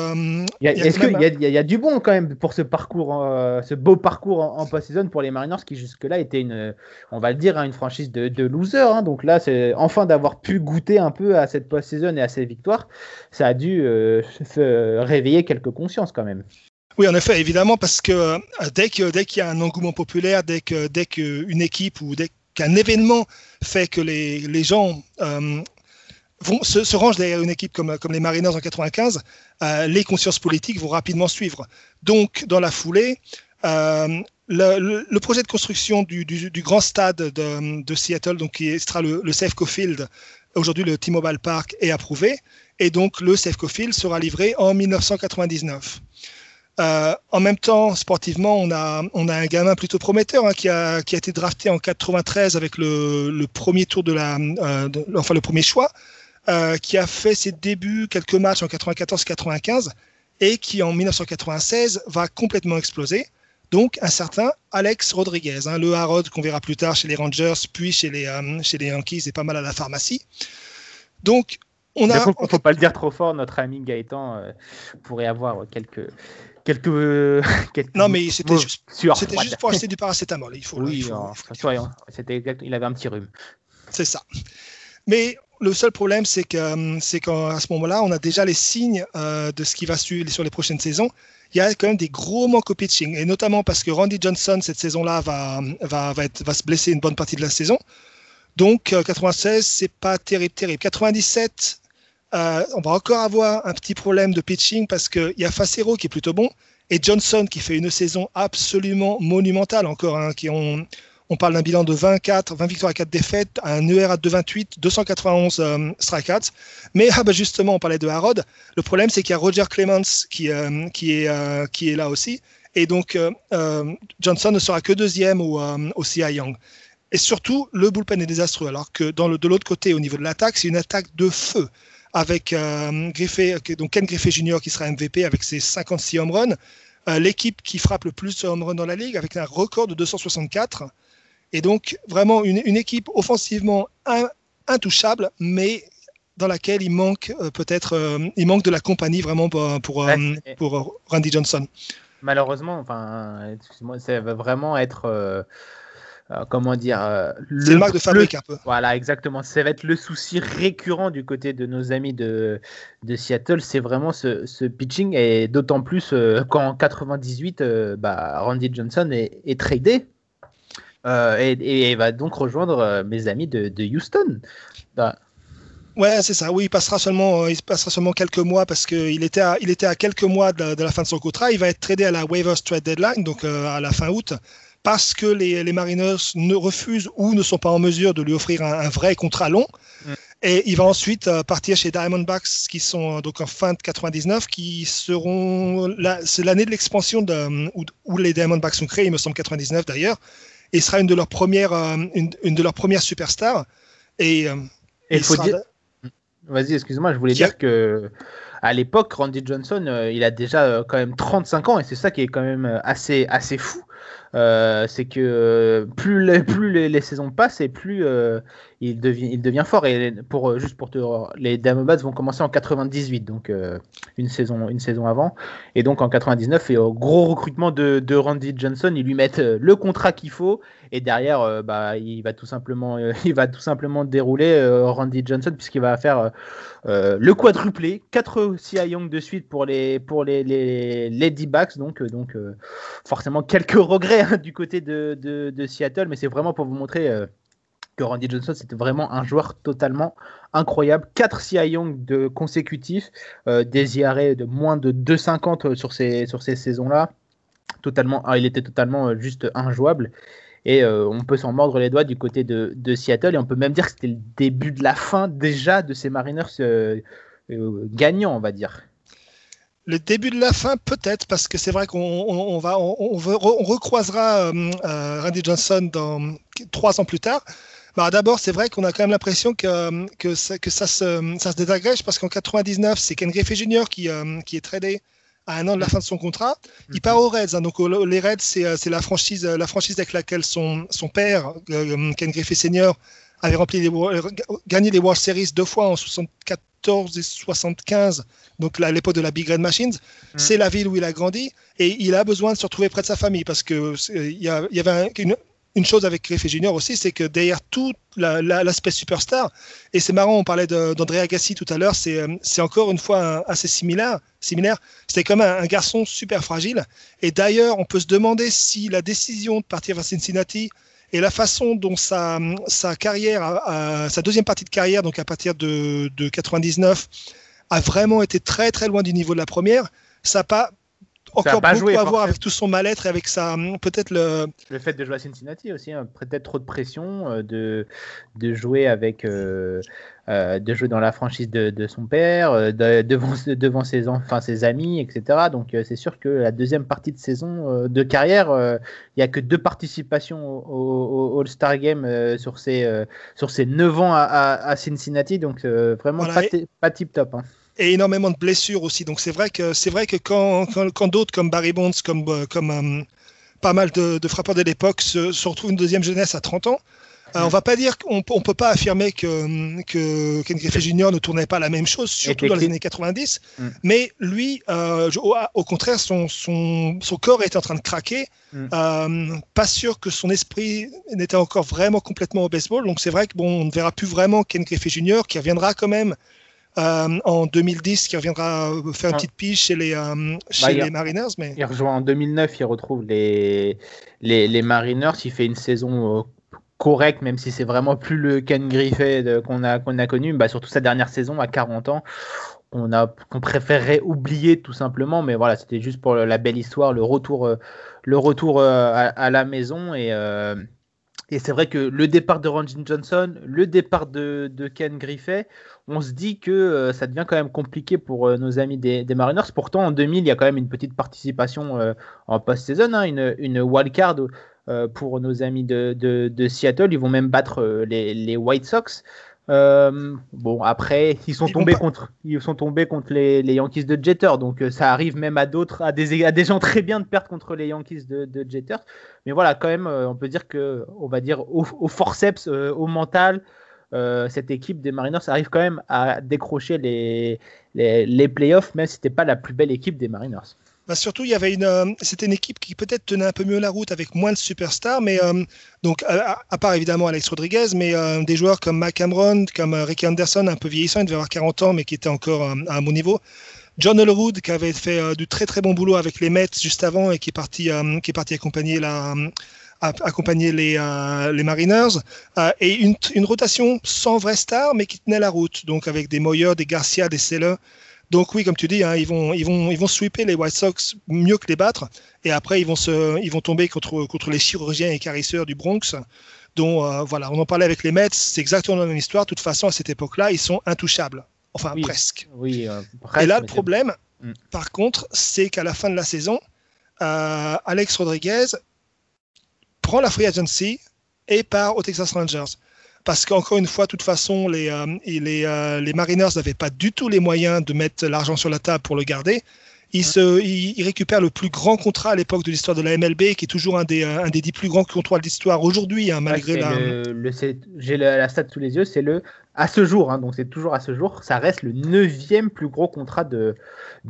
Est-ce qu'il y, a du bon quand même pour ce parcours, euh, ce beau parcours en, post-saison pour les Mariners qui jusque-là était une, on va le dire, hein, une franchise de, de losers. Hein. Donc là, c'est enfin d'avoir pu goûter un peu à cette post-saison et à ces victoires, ça a dû euh, se réveiller quelques consciences quand même. Oui, en effet, évidemment, parce que euh, dès qu'il y a un engouement populaire, dès que dès qu'une équipe ou dès qu'un événement fait que les, les gens vont, se, se, rangent derrière une équipe comme, comme les Mariners en 95, euh, les consciences politiques vont rapidement suivre. Donc, dans la foulée, euh, le, le, projet de construction du, du, du grand stade de, de, Seattle, donc qui sera le, le Safeco Field, aujourd'hui le T-Mobile Park, est approuvé. Et donc, le Safeco Field sera livré en 1999. Euh, en même temps, sportivement, on a, on a un gamin plutôt prometteur hein, qui, a, qui a été drafté en 93 avec le, le premier tour de la, euh, enfin le premier choix. Euh, qui a fait ses débuts, quelques matchs en 94-95 et qui en 1996 va complètement exploser. Donc un certain Alex Rodriguez, hein, le Harrod qu'on verra plus tard chez les Rangers, puis chez les, euh, chez les Yankees et pas mal à la pharmacie. Donc on a. Il ne faut pas le dire trop fort, notre ami Gaëtan euh, pourrait avoir quelques. Quelques, quelques non, mais c'était juste, juste, pour acheter du paracétamol. Il faut, oui, il, faut, il avait un petit rhume. C'est ça. Mais le seul problème, c'est qu'à ce moment-là, on a déjà les signes euh, de ce qui va suivre sur les prochaines saisons. Il y a quand même des gros manques au pitching, et notamment parce que Randy Johnson cette saison-là va être, se blesser une bonne partie de la saison. Donc 96, euh, c'est pas terrible, terrible. 97, euh, on va encore avoir un petit problème de pitching parce qu'il y a Facero qui est plutôt bon et Johnson qui fait une saison absolument monumentale encore, hein, qui ont on parle d'un bilan de 24, 20 victoires à 4 défaites, un ERA de 28, 291 euh, strikeouts. Mais ah bah justement, on parlait de Harrod. Le problème, c'est qu'il y a Roger Clemens qui, euh, euh, est là aussi. Et donc, euh, Johnson ne sera que deuxième au, au CI Young. Et surtout, le bullpen est désastreux. Alors que de l'autre côté, au niveau de l'attaque, c'est une attaque de feu avec Ken Griffey Jr. qui sera MVP avec ses 56 home runs. L'équipe qui frappe le plus de home runs dans la ligue avec un record de 264. Et donc, vraiment, une, une équipe offensivement intouchable, mais dans laquelle il manque euh, peut-être euh, il manque de la compagnie vraiment pour, pour, euh, pour Randy Johnson. Malheureusement, enfin, excuse-moi, ça va vraiment être comment dire le, marque de fabrique un peu. Voilà, exactement. Ça va être le souci récurrent du côté de nos amis de, de Seattle. C'est vraiment ce, ce, pitching et d'autant plus qu'en 98, bah, Randy Johnson est, est tradé euh, et, va donc rejoindre euh, mes amis de, Houston. Bah. Ouais, c'est ça. Oui, il passera seulement, euh, il passera seulement quelques mois parce qu'il était à, il était à quelques mois de, la fin de son contrat. Il va être tradé à la waivers trade deadline, donc à la fin août, parce que les, les, Mariners ne refusent ou ne sont pas en mesure de lui offrir un, vrai contrat long. Mm. Et il va ensuite partir chez Diamondbacks, qui sont donc en fin de 99, qui seront, c'est l'année de l'expansion où, où, les Diamondbacks sont créés, il me semble 99 d'ailleurs et sera une de leurs premières, euh, une, une de leurs premières superstars. Et, euh, il faut dire. Vas-y, excuse-moi, je voulais dire que à l'époque, Randy Johnson, euh, il a déjà quand même 35 ans et c'est ça qui est quand même assez, assez fou. Euh, c'est que plus, les, plus les, saisons passent et plus il, devient, fort. Et pour, euh, juste pour te, les Diamondbacks vont commencer en 98, donc une, saison, une saison avant. Et donc en 99, et au gros recrutement de, de Randy Johnson, ils lui mettent le contrat qu'il faut. Et derrière, bah, il, va tout simplement, il va tout simplement dérouler Randy Johnson, puisqu'il va faire le quadruplé, 4 CI Young de suite pour les, pour les, les, les D-backs. Donc, donc forcément, quelques regrets Hein, du côté de, Seattle, mais c'est vraiment pour vous montrer euh, que Randy Johnson, c'était vraiment un joueur totalement incroyable. 4 CI Young de consécutifs, euh, des IRA de moins de 2,50 sur ces, sur ces saisons-là. Totalement, ah, il était totalement euh, juste injouable. Et on peut s'en mordre les doigts du côté de, Seattle. Et on peut même dire que c'était le début de la fin déjà de ces Mariners gagnants, on va dire Le début de la fin, peut-être, parce que c'est vrai qu'on va, on, recroisera euh, Randy Johnson dans trois ans plus tard. Bah, D'abord, c'est vrai qu'on a quand même l'impression que, que, ça, que ça, se, ça se désagrège parce qu'en 99, c'est Ken Griffey Jr. qui, qui est tradé à un an de la fin de son contrat. Il mhm. part aux Reds. Hein. donc les Reds, c'est la franchise, la franchise avec laquelle son, son père, Ken Griffey Sr., avait rempli les, gagné les World Series deux fois en 74 et 75, donc à l'époque de la Big Red Machines. Mm. C'est la ville où il a grandi et il a besoin de se retrouver près de sa famille parce que il y, avait une, une, chose avec Griffey Junior aussi, c'est que derrière tout l'aspect superstar, et c'est marrant, on parlait d'André Agassi tout à l'heure, c'est encore une fois assez similaire. similaire. C'était comme un, garçon super fragile. Et d'ailleurs, on peut se demander si la décision de partir vers Cincinnati et la façon dont sa, carrière, sa deuxième partie de carrière, donc à partir de, de 99, a vraiment été très très loin du niveau de la première, ça n'a pas encore beaucoup à voir avec tout son mal-être et avec sa peut-être le le fait de jouer à Cincinnati aussi hein. peut-être trop de pression euh, de de jouer avec euh, euh, de jouer dans la franchise de, de son père devant devant ses enfin ses amis etc donc c'est sûr que la deuxième partie de saison de carrière il y a que deux participations au, All-Star Game sur ses sur ses 9 ans à, à, Cincinnati. Donc vraiment pas, pas tip top hein et énormément de blessures aussi. Donc c'est vrai que c'est vrai que quand, quand, d'autres comme Barry Bonds, comme, euh, comme euh, pas mal de, de frappeurs de l'époque se, se, retrouvent une deuxième jeunesse à 30 ans, euh, on va pas dire qu'on on peut pas affirmer que, que Ken Griffey Jr. ne tournait pas la même chose, surtout dans les années 90. Mm. Mais lui, euh, au, contraire, son, son, son, corps était en train de craquer. Mm. Euh, pas sûr que son esprit n'était encore vraiment complètement au baseball. Donc c'est vrai que bon, on ne verra plus vraiment Ken Griffey Jr. qui reviendra quand même euh, en 2010 qui reviendra faire une petite pige chez les, euh, chez bah, les Mariners. Mais... Il rejoint en 2009, il retrouve les, les, les Mariners, il fait une saison euh, correcte, même si c'est vraiment plus le Ken Griffey qu'on a, qu'on a connu, bah, surtout sa dernière saison à 40 ans. On, a, qu'on préférerait oublier tout simplement, mais voilà, c'était juste pour la belle histoire, le retour, le retour à, la maison et, et c'est vrai que le départ de Ranjin Johnson, le départ de, de Ken Griffey, on se dit que euh, ça devient quand même compliqué pour euh, nos amis des, Mariners. Pourtant, en 2000, il y a quand même une petite participation euh, en post-saison, hein, une, une wildcard pour nos amis de, Seattle. Ils vont même battre les, White Sox. bon, après, ils sont tombés contre, ils sont tombés contre les, Yankees de Jeter, donc ça arrive même à d'autres, à des, à des gens très bien de perdre contre les Yankees de, de Jeter. Mais voilà, quand même, on peut dire que, on va dire au, au forceps, au mental, euh, cette équipe des Mariners arrive quand même à décrocher les, les, playoffs, même si c'était pas la plus belle équipe des Mariners. Bah surtout, il y avait une, euh, c'était une équipe qui peut-être tenait un peu mieux la route avec moins de superstars, mais euh, donc à, part évidemment Alex Rodriguez, mais des joueurs comme Mac Cameron, comme Ricky Anderson, un peu vieillissant, il devait avoir 40 ans, mais qui était encore à un bon niveau. John Elwood, qui avait fait du très très bon boulot avec les Mets juste avant et qui est parti, qui est parti accompagner la, accompagner les, euh, les Mariners, euh, et une, une, rotation sans vraie star, mais qui tenait la route, donc avec des Moyer, des Garcia, des Seller. Donc oui, comme tu dis, hein, ils vont ils vont ils vont sweeper les White Sox mieux que les battre, et après ils vont se ils vont tomber contre contre les chirurgiens et carisseurs du Bronx. dont euh, voilà, on en parlait avec les Mets, c'est exactement la même histoire. De toute façon, à cette époque-là, ils sont intouchables, enfin presque. Oui. et là, le problème, mm. par contre, c'est qu'à la fin de la saison, Alex Rodriguez prend la free agency et part aux Texas Rangers. Parce qu'encore une fois, de toute façon, les, euh, les, euh, les Mariners n'avaient pas du tout les moyens de mettre l'argent sur la table pour le garder. Il, se, il, récupère le plus grand contrat à l'époque de l'histoire de la MLB, qui est toujours un des, euh, un des dix plus grands contrats de l'histoire aujourd'hui, hein, malgré la. J'ai la, la stat sous les yeux, c'est le à ce jour, hein, donc c'est toujours à ce jour, ça reste le neuvième plus gros contrat de,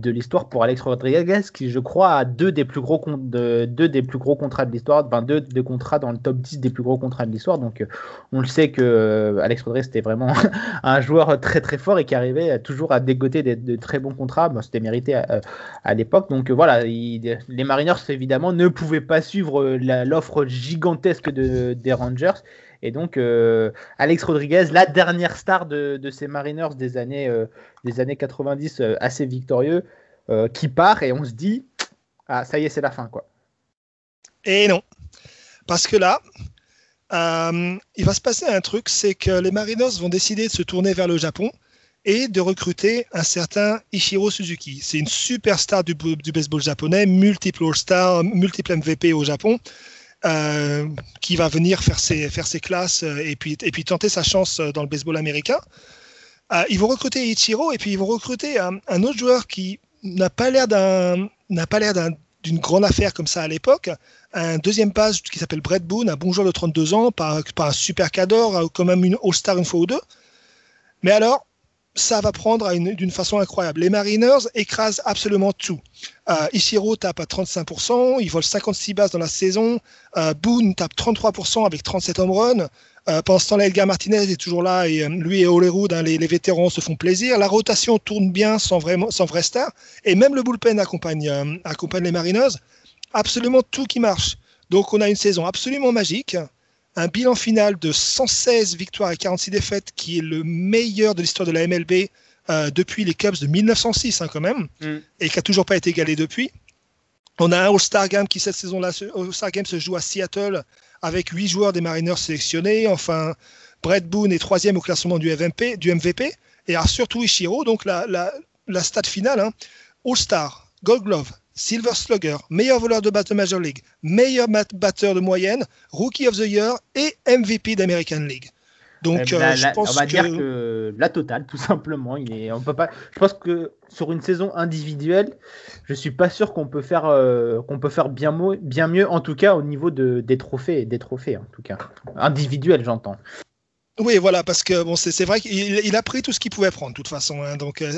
l'histoire pour Alex Rodriguez, qui je crois a deux des plus gros, de, contrats de l'histoire, enfin deux, contrats dans le top 10 des plus gros contrats de l'histoire. Donc euh, on le sait que euh, Alex Rodriguez c'était vraiment un joueur très très fort et qui arrivait toujours à dégoter de, très bons contrats. c'était mérité à, l'époque. Donc voilà, les Mariners évidemment ne pouvaient pas suivre l'offre gigantesque de, des Rangers et donc, euh, Alex Rodriguez, la dernière star de, ces Mariners des années, euh, des années 90, euh, assez victorieux, qui part et on se dit, ah, ça y est, c'est la fin. quoi. Et non. Parce que là, il va se passer un truc, c'est que les Mariners vont décider de se tourner vers le Japon et de recruter un certain Ichiro Suzuki. C'est une superstar du, du baseball japonais, multiple All-Star, multiple MVP au Japon. Euh, qui va venir faire ses, faire ses classes euh, et puis, et puis tenter sa chance dans le baseball américain. Euh, ils vont recruter Ichiro et puis ils vont recruter un, un autre joueur qui n'a pas l'air d'un n'a pas l'air d'une grande affaire comme ça à l'époque. Un deuxième passe qui s'appelle Brett Boone, un bon joueur de 32 ans, pas, pas un super cador, quand même une All-Star une fois ou deux. Mais alors, ça va prendre d'une façon incroyable. Les Mariners écrasent absolument tout. Euh, Ishiro tape à 35%, il vole 56 bases dans la saison. Euh, Boone tape 33% avec 37 home runs. Euh, pendant ce temps-là, Elgar Martinez est toujours là et lui et Olerud, hein, les, les, vétérans se font plaisir. La rotation tourne bien sans, sans vrai star. Et même le bullpen accompagne, accompagne les Mariners. Absolument tout qui marche. Donc on a une saison absolument magique un bilan final de 116 victoires et 46 défaites, qui est le meilleur de l'histoire de la MLB euh, depuis les Cubs de 1906 hein, quand même, mm. et qui n'a toujours pas été égalé depuis. On a un All-Star Game qui cette saison-là, All-Star Game se joue à Seattle avec huit joueurs des Mariners sélectionnés. Enfin, Brett Boone est troisième au classement du MVP, du MVP et surtout Ishiro. Donc la, la, la stat finale, hein. All-Star, Gold Glove, Silver Slugger, meilleur voleur de base de Major League, meilleur batteur de moyenne, Rookie of the Year et MVP d'American League. Donc, euh, je pense on va dire que la totale, tout simplement. Il est, on peut pas. Je pense que sur une saison individuelle, je suis pas sûr qu'on peut faire euh, qu'on peut faire bien, bien mieux, en tout cas au niveau de, des trophées, des trophées, en tout cas individuels, j'entends. Oui, voilà, parce que bon, c'est vrai qu'il a pris tout ce qu'il pouvait prendre, de toute façon. Hein, donc, euh,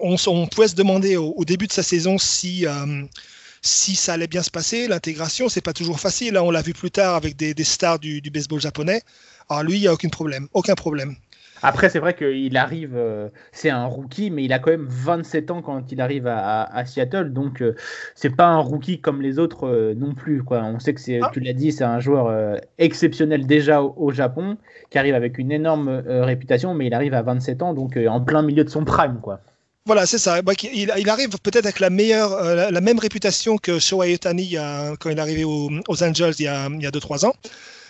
on, pouvait se demander au, début de sa saison si, euh, si ça allait bien se passer. L'intégration, c'est pas toujours facile. Là, on l'a vu plus tard avec des, stars du, baseball japonais. Alors lui, il n'y a aucun problème. Aucun problème. Après, c'est vrai qu'il arrive, euh, c'est un rookie, mais il a quand même 27 ans quand il arrive à, Seattle, donc euh, c'est pas un rookie comme les autres non plus. Quoi. On sait que c'est, ah. tu l'as dit, c'est un joueur exceptionnel déjà au, Japon, qui arrive avec une énorme réputation, mais il arrive à 27 ans, donc en plein milieu de son prime, quoi. Voilà, c'est ça. Bah, il, arrive peut-être avec la meilleure, euh, la, même réputation que Shohei Otani quand il est arrivé aux, Angels il y a 2-3 ans.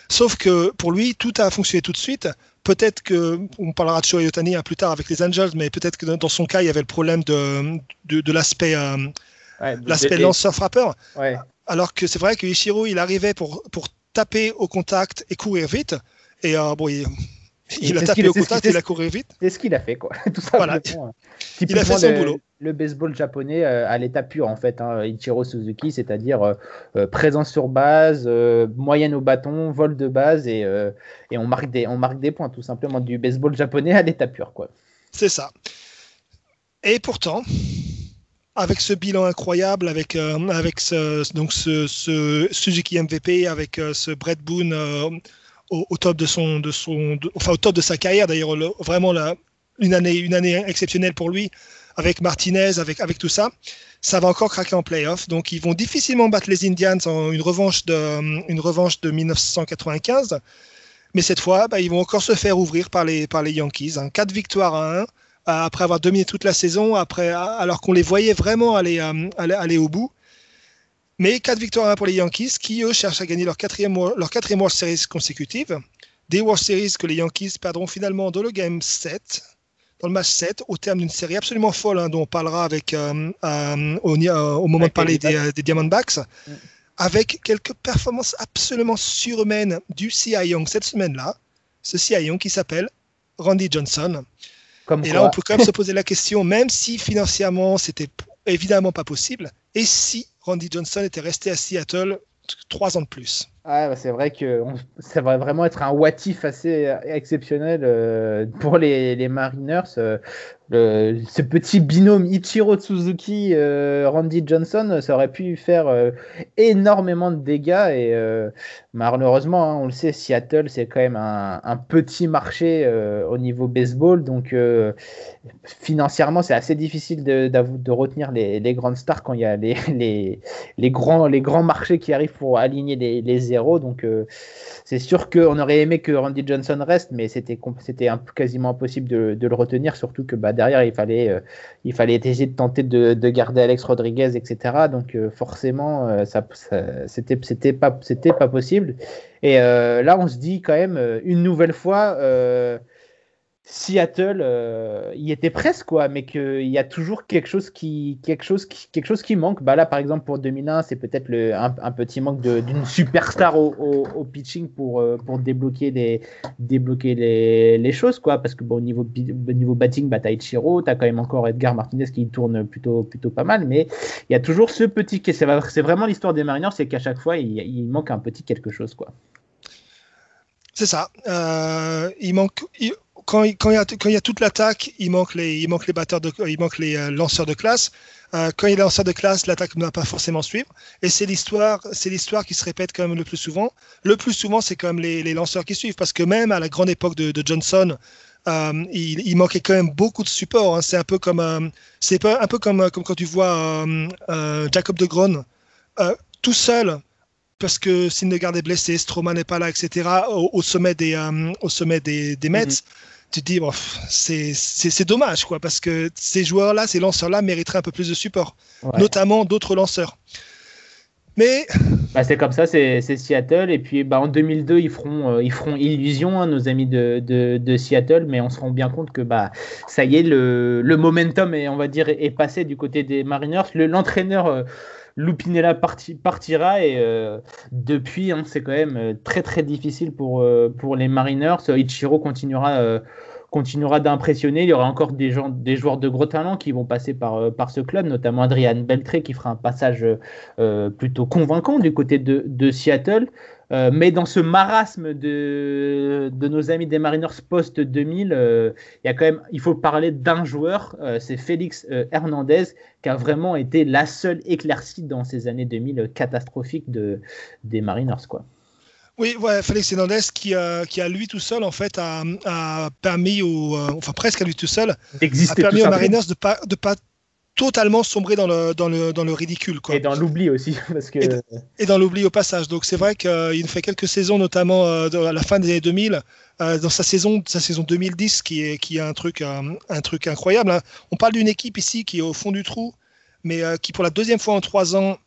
Sauf que pour lui, tout a fonctionné tout de suite. Peut-être que, on parlera de Shohei Otani plus tard avec les Angels, mais peut-être que dans son cas, il y avait le problème de, de, l'aspect euh, lanceur-frappeur. Alors que c'est vrai que Ishiro, il arrivait pour, pour taper au contact et courir vite. Et euh, bon, il, il a tapé au contact, il a couru vite. C'est ce qu'il a fait, quoi. Tout voilà. Il a fait son boulot. Le baseball japonais euh, à l'état pur, en fait, hein, Ichiro Suzuki, c'est-à-dire euh, euh, présence sur base, moyenne au bâton, vol de base, et, et, on, marque des, on marque des points, tout simplement, du baseball japonais à l'état pur, quoi. C'est ça. Et pourtant, avec ce bilan incroyable, avec, avec ce, donc ce, ce, Suzuki MVP, avec ce Brett Boone au, top de son, de son, enfin au top de sa carrière d'ailleurs, vraiment une année, une année exceptionnelle pour lui avec Martinez, avec, avec tout ça. Ça va encore craquer en playoff. Donc, ils vont difficilement battre les Indians en une revanche de, une revanche de 1995. Mais cette fois, bah, ils vont encore se faire ouvrir par les, par les Yankees. Hein. Quatre victoires à 1 après avoir dominé toute la saison, après, alors qu'on les voyait vraiment aller, euh, aller, aller, au bout. Mais 4 victoires pour les Yankees qui, eux, cherchent à gagner leur quatrième, leur quatrième World Series consécutive. Des World Series que les Yankees perdront finalement dans le Game 7, dans le match 7, au terme d'une série absolument folle hein, dont on parlera avec, euh, euh, au, euh, au, moment de parler des, des, Diamondbacks, mm. avec quelques performances absolument surhumaines du CI Young cette semaine-là. Ce CI Young qui s'appelle Randy Johnson. Comme et là, on peut quand même se poser la question, même si financièrement c'était évidemment pas possible, et si Randy Johnson était resté à Seattle trois ans de plus? Ah, c'est vrai que ça va vraiment être un what assez exceptionnel euh, pour les, les Mariners. Euh, ce petit binôme Ichiro Suzuki, euh, Randy Johnson, ça aurait pu faire énormément de dégâts. Et malheureusement, hein, on le sait, Seattle, c'est quand même un, petit marché au niveau baseball. Donc financièrement, c'est assez difficile de, de retenir les, les, grandes stars quand il y a les, les, les, grands, les grands marchés qui arrivent pour aligner les, les Donc c'est sûr qu'on aurait aimé que Randy Johnson reste, mais c'était quasiment impossible de, le retenir, surtout que bah, derrière, il fallait, euh, il fallait essayer de tenter de, de garder Alex Rodriguez, etc. Donc euh, forcément, euh, ça, c'était, c'était pas, c'était pas possible. Et là, on se dit quand même une nouvelle fois Seattle euh, y était presque quoi, mais qu'il y a toujours quelque chose qui quelque chose quelque chose qui manque. Bah là par exemple pour 2001 c'est peut-être le un, petit manque d'une superstar au, au, pitching pour euh, pour débloquer les débloquer les, les choses quoi parce que bon au niveau au niveau batting bah t'as Ichiro, t'as quand même encore Edgar Martinez qui tourne plutôt plutôt pas mal, mais il y a toujours ce petit c'est vraiment l'histoire des Mariners c'est qu'à chaque fois il, il manque un petit quelque chose quoi. C'est ça. Euh, il manque, quand, il y a, toute l'attaque, il manque les, batteurs il manque les euh, lanceurs de classe. Euh, quand il est lanceur de classe, l'attaque ne va pas forcément suivre. Et c'est l'histoire, c'est l'histoire qui se répète quand même le plus souvent. Le plus souvent, c'est quand même les, lanceurs qui suivent, parce que même à la grande époque de, Johnson, euh, il, manquait quand même beaucoup de support. Hein. C'est un peu comme, c'est un peu comme, comme quand tu vois Jacob de Gron tout seul parce que Syndergaard est blessé, Stroman n'est pas là, etc., au, sommet des, au sommet des, des Mets, mhm tu te dis, bon, c'est dommage, quoi, parce que ces joueurs-là, ces lanceurs-là mériteraient un peu plus de support, notamment d'autres lanceurs. Mais. Bah, c'est comme ça, c'est Seattle. Et puis bah, en 2002, ils feront, euh, ils feront illusion, hein, nos amis de, de, Seattle, mais on se rend bien compte que bah, ça y est, le, le momentum est, on va dire, est passé du côté des Mariners. L'entraîneur. Euh, Lupinella partira et euh, depuis, hein, c'est quand même euh, très très difficile pour, euh, les Mariners. Ichiro continuera, d'impressionner. Il y aura encore des, gens, des joueurs de gros talent qui vont passer par, ce club, notamment Adrian Beltré qui fera un passage plutôt convaincant du côté de Seattle. Euh, mais dans ce marasme de, de, nos amis des Mariners post 2000, euh, il y a quand même, il faut parler d'un joueur, euh, c'est Félix Hernandez, qui a vraiment été la seule éclaircie dans ces années 2000 catastrophiques de, des Mariners, quoi. Oui, ouais, Félix Hernandez qui, qui a lui tout seul en fait a, a permis aux, enfin presque à lui tout seul, a permis aux Mariners de pas de pas totalement sombré dans le, dans le, dans le ridicule. Quoi. Et dans l'oubli aussi. Parce que... et, dans l'oubli au passage. Donc c'est vrai qu'il euh, fait quelques saisons, notamment euh, à la fin des années 2000, euh, dans sa saison, sa saison 2010, qui est, qui a un truc, un truc incroyable. Hein. On parle d'une équipe ici qui est au fond du trou, mais qui pour la deuxième fois en trois ans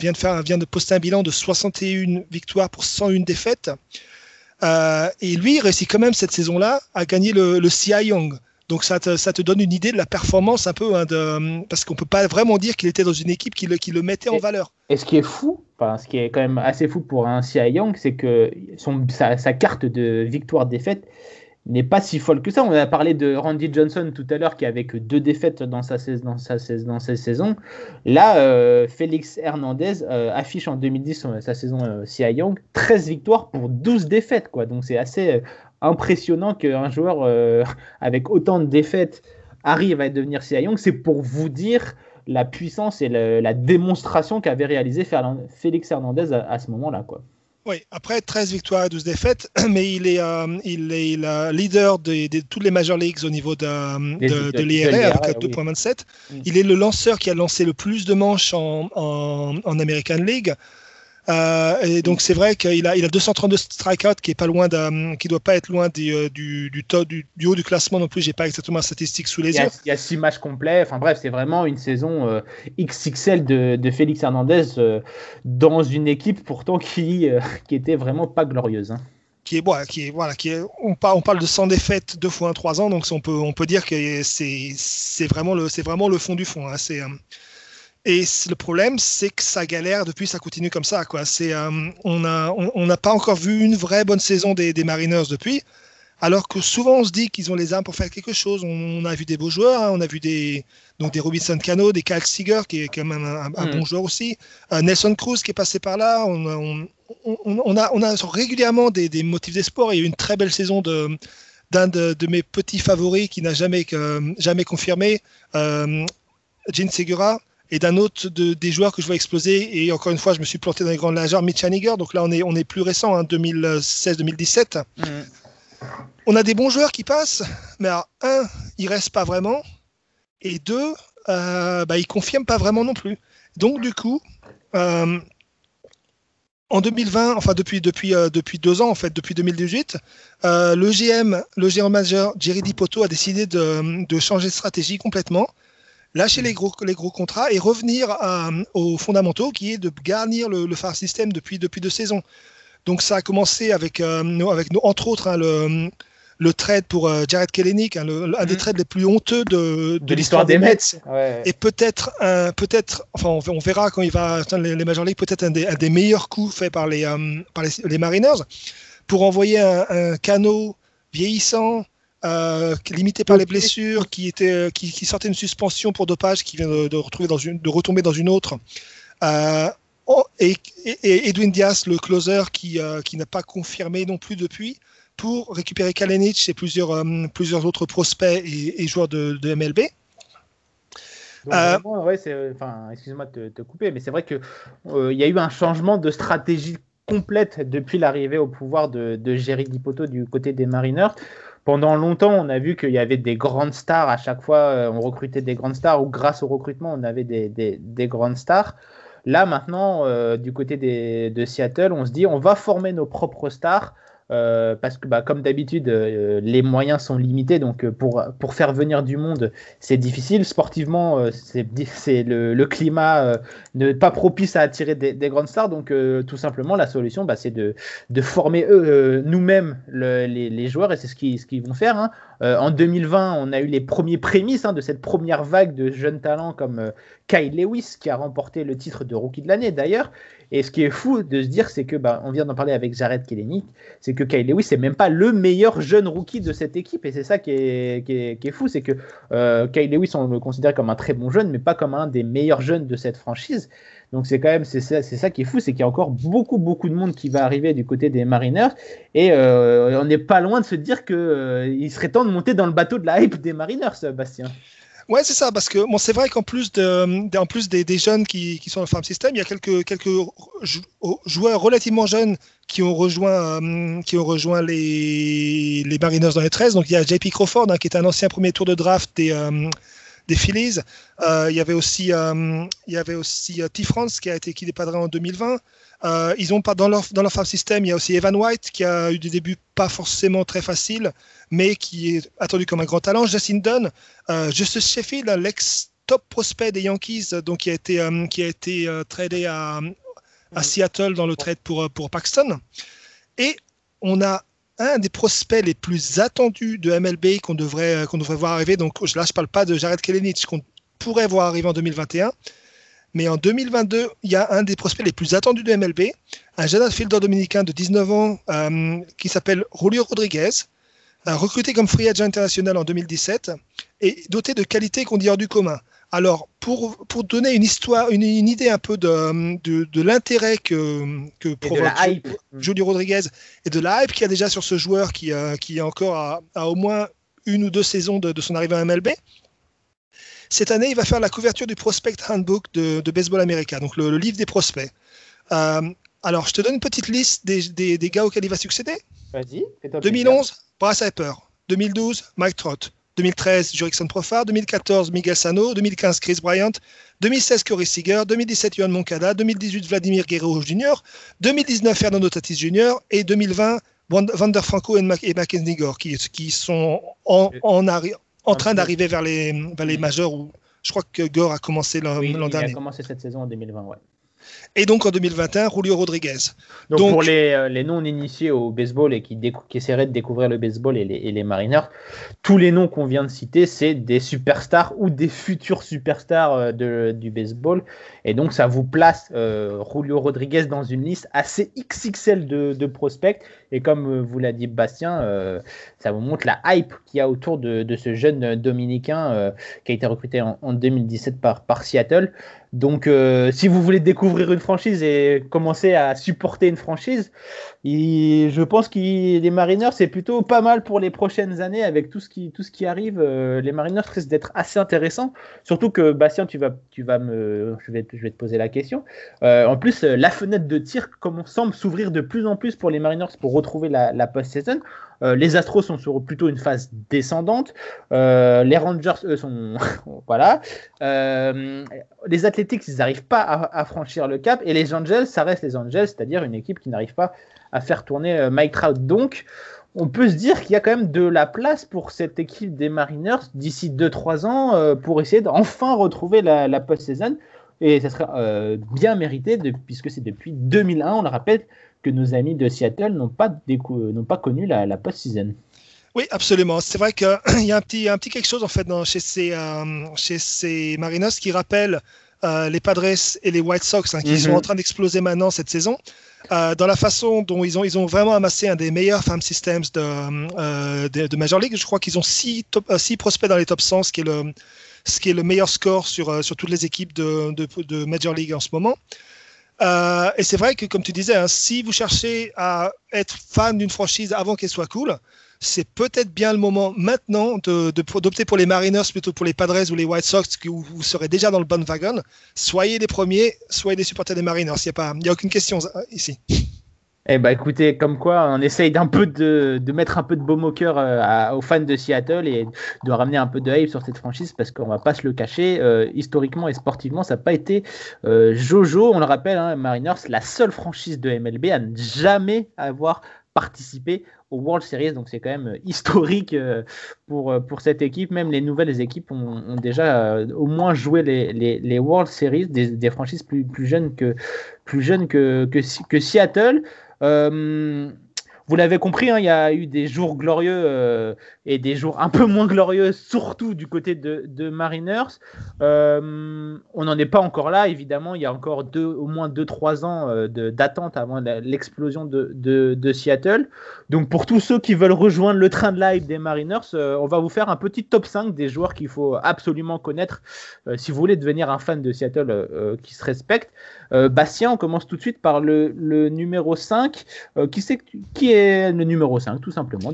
vient, de faire, vient de poster un bilan de 61 victoires pour 101 défaites. et lui, il réussit quand même cette saison-là à gagner le, le CI Young. Donc ça te, ça te, donne une idée de la performance un peu, hein, de, parce qu'on peut pas vraiment dire qu'il était dans une équipe qui le, qui le mettait en valeur. Et ce qui est fou, enfin, ce qui est quand même assez fou pour un Cy Young, c'est que son, sa, sa, carte de victoire-défaite n'est pas si folle que ça. On a parlé de Randy Johnson tout à l'heure qui avait que deux défaites dans sa, dans sa, dans sa saison. Là, euh, Félix Hernandez euh, affiche en 2010 sa saison euh, Cy Young 13 victoires pour 12 défaites. Quoi. Donc c'est assez impressionnant qu'un joueur euh, avec autant de défaites arrive à devenir Cy Young. C'est pour vous dire la puissance et la démonstration qu'avait réalisé Félix Hernandez à, ce moment-là. Quoi. Oui, après 13 victoires et 12 défaites, mais il est, euh, il est leader de, toutes les Major Leagues au niveau de, de, l'IRA avec 2.27. Mm. Il est le lanceur qui a lancé le plus de manches en, en, en American League. Euh, et donc c'est vrai qu'il a, il a 232 strikeouts qui est pas loin qui doit pas être loin du, euh, du, du, du, haut du classement non plus. J'ai pas exactement la statistique sous les yeux. Il y a six matchs complets. Enfin bref, c'est vraiment une saison euh, XXL de, de, Félix Hernandez dans une équipe pourtant qui, qui était vraiment pas glorieuse. Hein. Qui est, bon, qui est, voilà, qui est, on, parle, on parle de 100 défaites deux fois en trois ans, donc on peut, on peut dire que c'est, c'est vraiment le, c'est vraiment le fond du fond. Hein. C'est, et le problème, c'est que ça galère depuis, ça continue comme ça. Quoi. C'est, euh, on n'a on, pas encore vu une vraie bonne saison des, des, Mariners depuis, alors que souvent on se dit qu'ils ont les armes pour faire quelque chose. On, a vu des beaux joueurs, hein. on a vu des, donc des Robinson Cano, des Cal Seager, qui est quand même un, un, mm. bon joueur aussi, euh, Nelson Cruz qui est passé par là. On, on a, on a régulièrement des, des motifs d'espoir. Il y a eu une très belle saison de d'un de, de, mes petits favoris qui n'a jamais, jamais confirmé, euh, Gene Segura, et d'un autre de, des joueurs que je vois exploser. Et encore une fois, je me suis planté dans les grandes largeurs, Mitch Haniger. Donc là, on est, on est plus récent, hein, 2016-2017. Mm. On a des bons joueurs qui passent, mais alors, un, ils restent pas vraiment. Et deux, euh, bah, ils confirment pas vraiment non plus. Donc, du coup, euh, en 2020, enfin depuis depuis euh, depuis deux ans en fait, depuis 2018, euh, le GM, le GM majeur Jerry Dipoto a décidé de, de changer de stratégie complètement lâcher les gros, les gros contrats et revenir aux fondamentaux qui est de garnir le, le phare système depuis, depuis deux saisons. Donc ça a commencé avec, euh, avec entre autres, hein, le, le trade pour euh, Jared Kellenic, hein, un des mm. trades les plus honteux de, de, l'histoire des Mets. Et peut-être, peut-être, enfin, on, verra quand il va atteindre les, Major League, peut-être un des, un des, meilleurs coups faits par les, par les, Mariners pour envoyer un, canot vieillissant. Limité par les blessures, qui, était, qui, sortait une suspension pour dopage, qui vient de, retrouver dans une, de retomber dans une autre, Oh, et, Edwin Diaz, le closer, qui, euh, qui n'a pas confirmé non plus depuis, pour récupérer Kalenic et plusieurs, euh, plusieurs autres prospects et, joueurs de, MLB. Euh, enfin, excuse-moi de te, couper, mais c'est vrai qu'il il y a eu un changement de stratégie complète depuis l'arrivée au pouvoir de, de Jerry Dipoto du côté des Mariners. Pendant longtemps, on a vu qu'il y avait des grandes stars à chaque fois, on recrutait des grandes stars, ou grâce au recrutement, on avait des grandes stars. Là, maintenant, euh, du côté de Seattle, on se dit on va former nos propres stars. Euh, parce que bah, comme d'habitude, euh, les moyens sont limités, donc pour, pour faire venir du monde, c'est difficile. Sportivement, c'est le, climat n'est pas propice à attirer des, grandes stars, donc tout simplement, la solution, bah, c'est de, de, former eux, nous-mêmes les, joueurs, et c'est ce qu'ils ce qu'ils vont faire. Hein. En 2020, on a eu les premiers prémices hein, de cette première vague de jeunes talents comme Kyle Lewis qui a remporté le titre de rookie de l'année d'ailleurs. Et ce qui est fou de se dire, c'est que, bah, on vient d'en parler avec Jared Kelenic, c'est que Kyle Lewis n'est même pas le meilleur jeune rookie de cette équipe. Et c'est ça qui est, qui est, fou, c'est que euh, Kyle Lewis, on le considère comme un très bon jeune, mais pas comme un des meilleurs jeunes de cette franchise. Donc c'est quand même c'est ça, qui est fou, c'est qu'il y a encore beaucoup beaucoup de monde qui va arriver du côté des Mariners et euh, on n'est pas loin de se dire que euh, il serait temps de monter dans le bateau de la hype des Mariners, Bastien. Ouais, c'est ça, parce que bon, c'est vrai qu'en plus, de, en plus des, jeunes qui, qui, sont dans le farm system, il y a quelques, quelques joueurs relativement jeunes qui ont rejoint, euh, qui ont rejoint les, les Mariners dans les 13. Donc il y a JP Crawford, hein, qui est un ancien premier tour de draft des, des Phillies. Euh, il y avait aussi, il y avait aussi T. France qui a été qui padré en 2020. Euh, ils ont pas dans leur dans leur farm system, il y a aussi Evan White qui a eu des débuts pas forcément très faciles, mais qui est attendu comme un grand talent. Justin Dunn, euh, Justice Sheffield, l'ex top prospect des Yankees, donc qui a été euh, qui a été euh, tradé à, à Seattle dans le trade pour pour Paxton. Et on a un des prospects les plus attendus de MLB qu'on devrait qu'on devrait voir arriver. Donc là, je parle pas de Jared Kelenic qu'on pourrait voir arriver en 2021 mais en 2022, il y a un des prospects les plus attendus de MLB, un jeune fielder dominicain de 19 ans euh, qui s'appelle Julio Rodriguez, recruté comme free agent international en 2017 et doté de qualités qu'on dit hors du commun. Alors, pour, pour donner une histoire, une, idée un peu de, de, l'intérêt que, que provoque Julio Rodriguez et de la hype qu'il y a déjà sur ce joueur qui, euh, qui est encore à, au moins une ou deux saisons de, de son arrivée à MLB, cette année, il va faire la couverture du Prospect Handbook de, Baseball America, donc le, livre des prospects. Euh, alors, je te donne une petite liste des, gars auxquels il va succéder. Vas-y. 2011, Bryce Harper. 2012, Mike Trott. 2013, Jurickson Profar. 2014, Miguel Sano. 2015, Chris Bryant. 2016, Corey Seager. 2017, Yohan Moncada. 2018, Vladimir Guerrero Jr. 2019, Fernando Tatis Jr. Et 2020, Vander Franco et, Mackenzie Gore, qui, qui sont en, en, train d'arriver vers les, vers les majeurs où je crois que Gore a commencé l'an oui, dernier. Il a commencé cette saison en 2020, ouais. Et donc en 2021, Julio Rodriguez. Donc, pour les, euh, les non-initiés au baseball et qui, qui, essaieraient de découvrir le baseball et les, et les Mariners, tous les noms qu'on vient de citer, c'est des superstars ou des futurs superstars euh, de, du baseball. Et donc ça vous place euh, Julio Rodriguez dans une liste assez XXL de, de prospects. Et comme vous l'a dit Bastien, ça vous montre la hype qu'il y a autour de, de ce jeune dominicain qui a été recruté en, en 2017 par, par Seattle. Donc, euh, si vous voulez découvrir une franchise et commencer à supporter une franchise, je pense que les Mariners, c'est plutôt pas mal pour les prochaines années avec tout ce qui, tout ce qui arrive. Euh, les Mariners risquent d'être assez intéressants. Surtout que, Bastien, tu vas, tu vas me, je vais, je vais te poser la question. Euh, en plus, la fenêtre de tir semble s'ouvrir de plus en plus pour les Mariners pour retrouver la, la post-season. Euh, les Astros sont sur plutôt une phase descendante. Euh, les Rangers, eux, sont. voilà. Euh, les Athletics, ils n'arrivent pas à, franchir le cap. Et les Angels, ça reste les Angels, c'est-à-dire une équipe qui n'arrive pas à faire tourner Mike Trout. Donc, on peut se dire qu'il y a quand même de la place pour cette équipe des Mariners d'ici 2-3 ans pour essayer d'enfin retrouver la, post-saison. Et ça serait bien mérité, puisque c'est depuis 2001, on le rappelle, que nos amis de Seattle n'ont pas, pas connu la, post-season. Oui, absolument. C'est vrai qu'il y a un petit, un petit quelque chose en fait dans, chez, ces, euh, chez ces Marinos qui rappelle euh, les Padres et les White Sox hein, qui sont mhm. en train d'exploser maintenant cette saison. Euh, dans la façon dont ils ont, ils ont vraiment amassé un des meilleurs farm systems de, de, Major League. Je crois qu'ils ont six, six prospects dans les top 100, ce qui est le, ce qui est le meilleur score sur, sur toutes les équipes de, de, de Major League en ce moment. Euh, et c'est vrai que, comme tu disais, hein, si vous cherchez à être fan d'une franchise avant qu'elle soit cool, c'est peut-être bien le moment maintenant d'opter pour les Mariners plutôt pour les Padres ou les White Sox, où vous serez déjà dans le bon wagon. Soyez les premiers, soyez des supporters des Mariners. Il n'y a, a aucune question euh, ici. Eh ben écoutez, comme quoi on essaye d'un peu de, de, mettre un peu de baume au cœur euh, aux fans de Seattle et de ramener un peu de hype sur cette franchise parce qu'on va pas se le cacher, euh, historiquement et sportivement, ça n'a pas été Jojo, on le rappelle, hein, Mariners, la seule franchise de MLB à ne jamais avoir participé World Series, donc c'est quand même historique pour, pour cette équipe. Même les nouvelles équipes ont, déjà au moins joué les, les, World Series, des, franchises plus, plus jeunes que, plus jeunes que, que, Seattle. Euh, vous l'avez compris, hein, il y a eu des jours glorieux euh, et des jours un peu moins glorieux, surtout du côté de, Mariners. Euh, on n'en est pas encore là, évidemment. Il y a encore deux, au moins 2-3 ans d'attente avant l'explosion de, Seattle. Donc, pour tous ceux qui veulent rejoindre le train de live des Mariners, on va vous faire un petit top 5 des joueurs qu'il faut absolument connaître si vous voulez devenir un fan de Seattle qui se respecte. Euh, Bastien, on commence tout de suite par le, numéro 5. Euh, qui, est, qui est le numéro 5, tout simplement,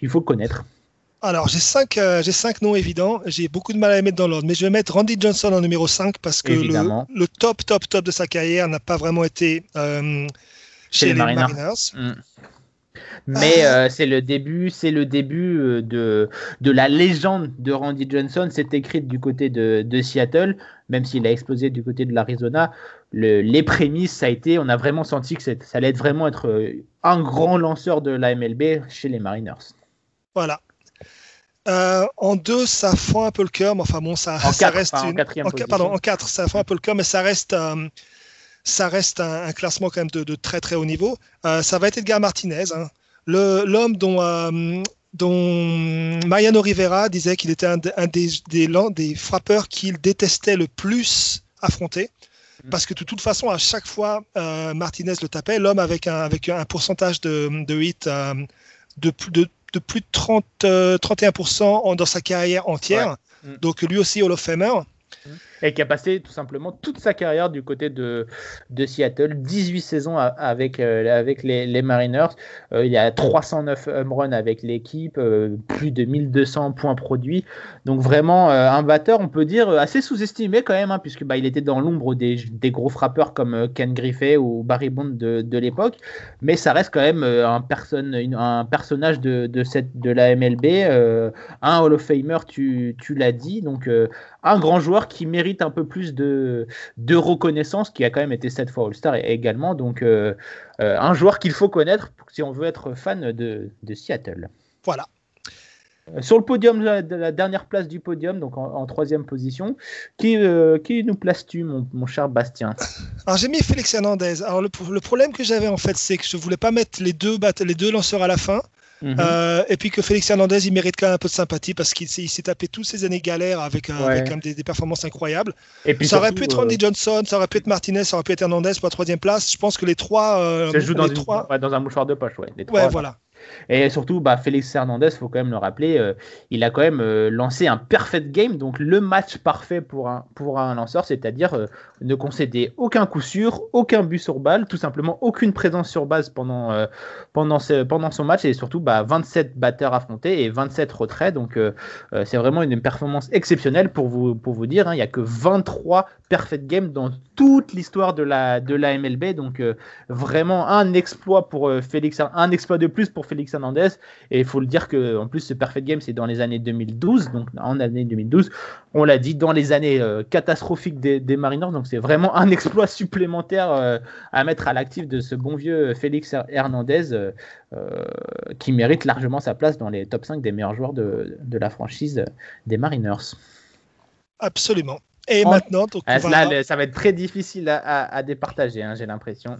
qu'il faut connaître alors, j'ai cinq, euh, j'ai cinq noms évidents. J'ai beaucoup de mal à les mettre dans l'ordre, mais je vais mettre Randy Johnson en numéro 5 parce que le, top, top, top de sa carrière n'a pas vraiment été chez, les, Mariners. Mm. Mais euh, c'est le début, c'est le début euh, de, de la légende de Randy Johnson. C'est écrit du côté de, de Seattle, même s'il a explosé du côté de l'Arizona. Le, les prémices, ça a été, on a vraiment senti que ça allait vraiment être euh, un grand lanceur de la MLB chez les Mariners. Voilà. en deux, ça fend un peu le cœur, mais enfin bon, ça, ça reste en, pardon, en quatre, ça fend un peu le cœur, mais ça reste ça reste un, classement quand même de, de, très très haut niveau. ça va être Edgar Martinez. Hein l'homme dont, euh, dont Mariano Rivera disait qu'il était un, des, des, des, frappeurs qu'il détestait le plus affronter. Mm. Parce que de toute façon, à chaque fois, euh, Martinez le tapait. L'homme avec un, avec un pourcentage de, de hit euh, de, de, de, plus de 30, 31% dans sa carrière entière. Mm. Donc lui aussi Hall of Famer. Mm et qui a passé tout simplement toute sa carrière du côté de, de Seattle, 18 saisons avec, euh, avec les, Mariners. Euh, il y a 309 home runs avec l'équipe, euh, plus de 1200 points produits. Donc vraiment un batteur, on peut dire, assez sous-estimé quand même, hein, puisque bah, il était dans l'ombre des, des, gros frappeurs comme Ken Griffey ou Barry Bond de, de l'époque. Mais ça reste quand même un, personne, un personnage de, de, cette, de la MLB, un Hall of Famer, tu, tu l'as dit. Donc un grand joueur qui mérite un peu plus de, de reconnaissance, qui a quand même été sept fois All-Star également. Donc, euh, euh, un joueur qu'il faut connaître si on veut être fan de, de Seattle. Voilà. Euh, sur le podium, la dernière place du podium, donc en, troisième position, qui, qui nous places-tu, mon, mon, cher Bastien? Alors j'ai mis Félix Hernandez. Alors le, le problème que j'avais en fait, c'est que je voulais pas mettre les deux, les deux lanceurs à la fin. Mhm. Euh, et puis que Félix Hernandez, il mérite quand même un peu de sympathie parce qu'il s'est tapé toutes ces années galères avec, des, performances incroyables. Et puis ça aurait pu être Randy euh, Johnson, ça aurait pu être Martinez, ça aurait pu être Hernandez pour la troisième place. Je pense que les trois. Euh, ça joue dans, trois... dans un mouchoir de poche, ouais. Les trois, ouais, voilà. Et surtout, bah, Félix Hernandez, faut quand même le rappeler, euh, il a quand même euh, lancé un perfect game, donc le match parfait pour un, pour un lanceur, c'est-à-dire euh, ne concéder aucun coup sûr, aucun but sur balle, tout simplement aucune présence sur base pendant, pendant, pendant son match, et surtout bah, 27 batteurs affrontés et 27 retraits. Donc c'est vraiment une performance exceptionnelle pour vous, pour vous dire. Hein. il n'y a que 23 perfect games dans toute l'histoire de la, de la MLB, donc vraiment un exploit pour Félix, un exploit de plus pour Félix Hernandez. Et il faut le dire que en plus ce Perfect Game c'est dans les années 2012, donc en année 2012, on l'a dit dans les années euh, catastrophiques des, des, Mariners. Donc c'est vraiment un exploit supplémentaire euh, à mettre à l'actif de ce bon vieux Félix Hernandez euh, qui mérite largement sa place dans les top 5 des meilleurs joueurs de, de la franchise des Mariners. Absolument. Et maintenant, donc, ah, là, ça va être très difficile à, à, départager, hein, j'ai l'impression.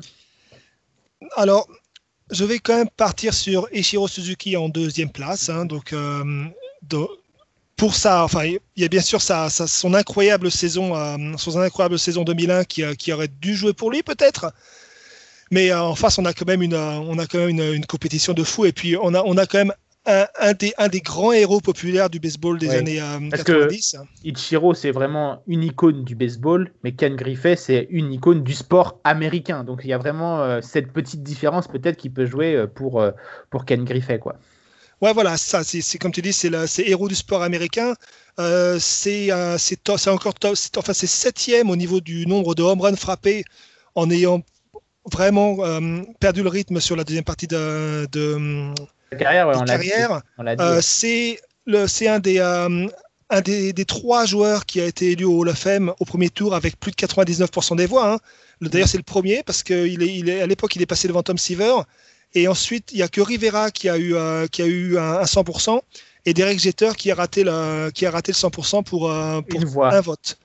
Alors, je vais quand même partir sur Ishiro Suzuki en deuxième place. Hein, donc, pour ça, enfin, il y a bien sûr son incroyable saison, son incroyable saison 2001 qui, qui aurait dû jouer pour lui peut-être. Mais en face, on a quand même une, on a quand même une, compétition de fou. Et puis, on a, on a quand même un, des, un, des, grands héros populaires du baseball des années 90. Euh, que Ichiro, c'est vraiment une icône du baseball, mais Ken Griffey, c'est une icône du sport américain. Donc il y a vraiment euh, cette petite différence peut-être qui peut jouer euh, pour, pour Ken Griffey. Quoi. Ouais, voilà, ça, c'est comme tu dis, c'est héros du sport américain. c'est encore enfin, c'est septième au niveau du nombre de home runs frappés en ayant vraiment perdu le rythme sur la deuxième partie de, de carrière, euh, c'est un des euh, un des, des, trois joueurs qui a été élu au Hall of Fame au premier tour avec plus de 99% des voix. Hein. D'ailleurs, c'est le premier parce qu'à il est, à l'époque, il est passé devant Tom Seaver. Et ensuite, il n'y a que Rivera qui a eu, euh, qui a eu un, 100% et Derek Jeter qui a raté le, qui a raté le 100% pour, pour un vote.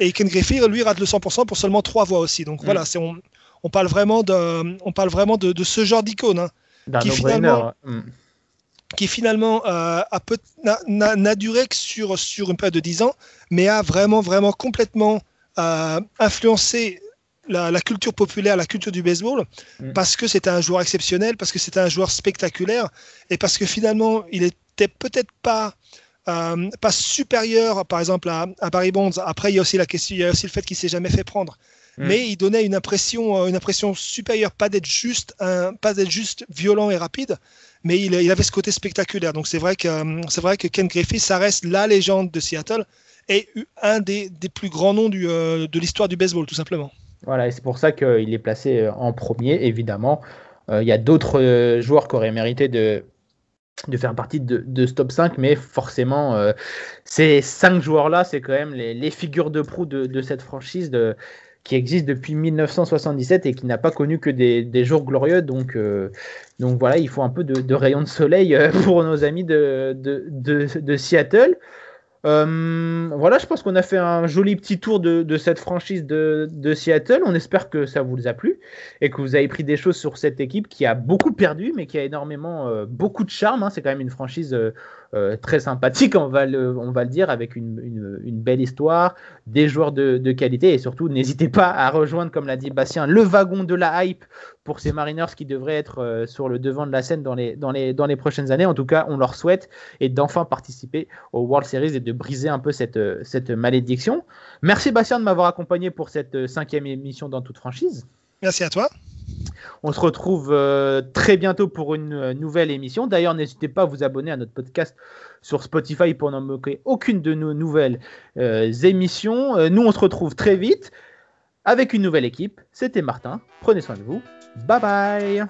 Et Ken Griffey, lui, rate le 100% pour seulement trois voix aussi. Donc mm. voilà, on, on, parle vraiment de, on parle vraiment de, de ce genre d'icône. Hein qui finalement, hmm. qui finalement euh, n'a duré que sur, sur une période de 10 ans, mais a vraiment, vraiment complètement euh, influencé la, culture populaire, la culture du baseball, hmm. parce que c'était un joueur exceptionnel, parce que c'était un joueur spectaculaire, et parce que finalement, il était peut-être pas euh, pas supérieur, par exemple, à, à, Barry Bonds. Après, il y a aussi la question, il y a aussi le fait qu'il s'est jamais fait prendre. Mm. mais il donnait une impression, euh, une impression supérieure, pas d'être juste, un, pas d'être juste violent et rapide, mais il, il avait ce côté spectaculaire. Donc c'est vrai que euh, c'est vrai que Ken Griffey, ça reste la légende de Seattle et un des, des plus grands noms du, euh, de l'histoire du baseball, tout simplement. Voilà, et c'est pour ça qu'il est placé en premier, évidemment. Il y a d'autres joueurs qui auraient mérité de, de faire partie de, de, ce top 5, mais forcément, ces cinq joueurs-là, c'est quand même les, les, figures de proue de, de cette franchise. De, qui existe depuis 1977 et qui n'a pas connu que des, des jours glorieux. Donc, euh, donc voilà, il faut un peu de, de rayon de soleil euh, pour nos amis de, de, de Seattle. Euh, voilà, je pense qu'on a fait un joli petit tour de, de cette franchise de, de, Seattle. On espère que ça vous a plu et que vous avez pris des choses sur cette équipe qui a beaucoup perdu, mais qui a énormément beaucoup de charme. Hein. C'est quand même une franchise très sympathique, on va le, on va le dire, avec une, une, belle histoire, des joueurs de, de qualité et surtout n'hésitez pas à rejoindre, comme l'a dit Bastien, le wagon de la hype pour ces Mariners qui devraient être euh, sur le devant de la scène dans les, dans, les, dans les prochaines années. En tout cas, on leur souhaite et d'enfin participer au World Series et de briser un peu cette, cette malédiction. Merci Bastien de m'avoir accompagné pour cette cinquième émission dans toute franchise. Merci à toi. On se retrouve euh, très bientôt pour une euh, nouvelle émission. D'ailleurs, n'hésitez pas à vous abonner à notre podcast sur Spotify pour n'en manquer aucune de nos nouvelles euh, émissions. nous, on se retrouve très vite avec une nouvelle équipe. C'était Martin. Prenez soin de vous. Bye bye.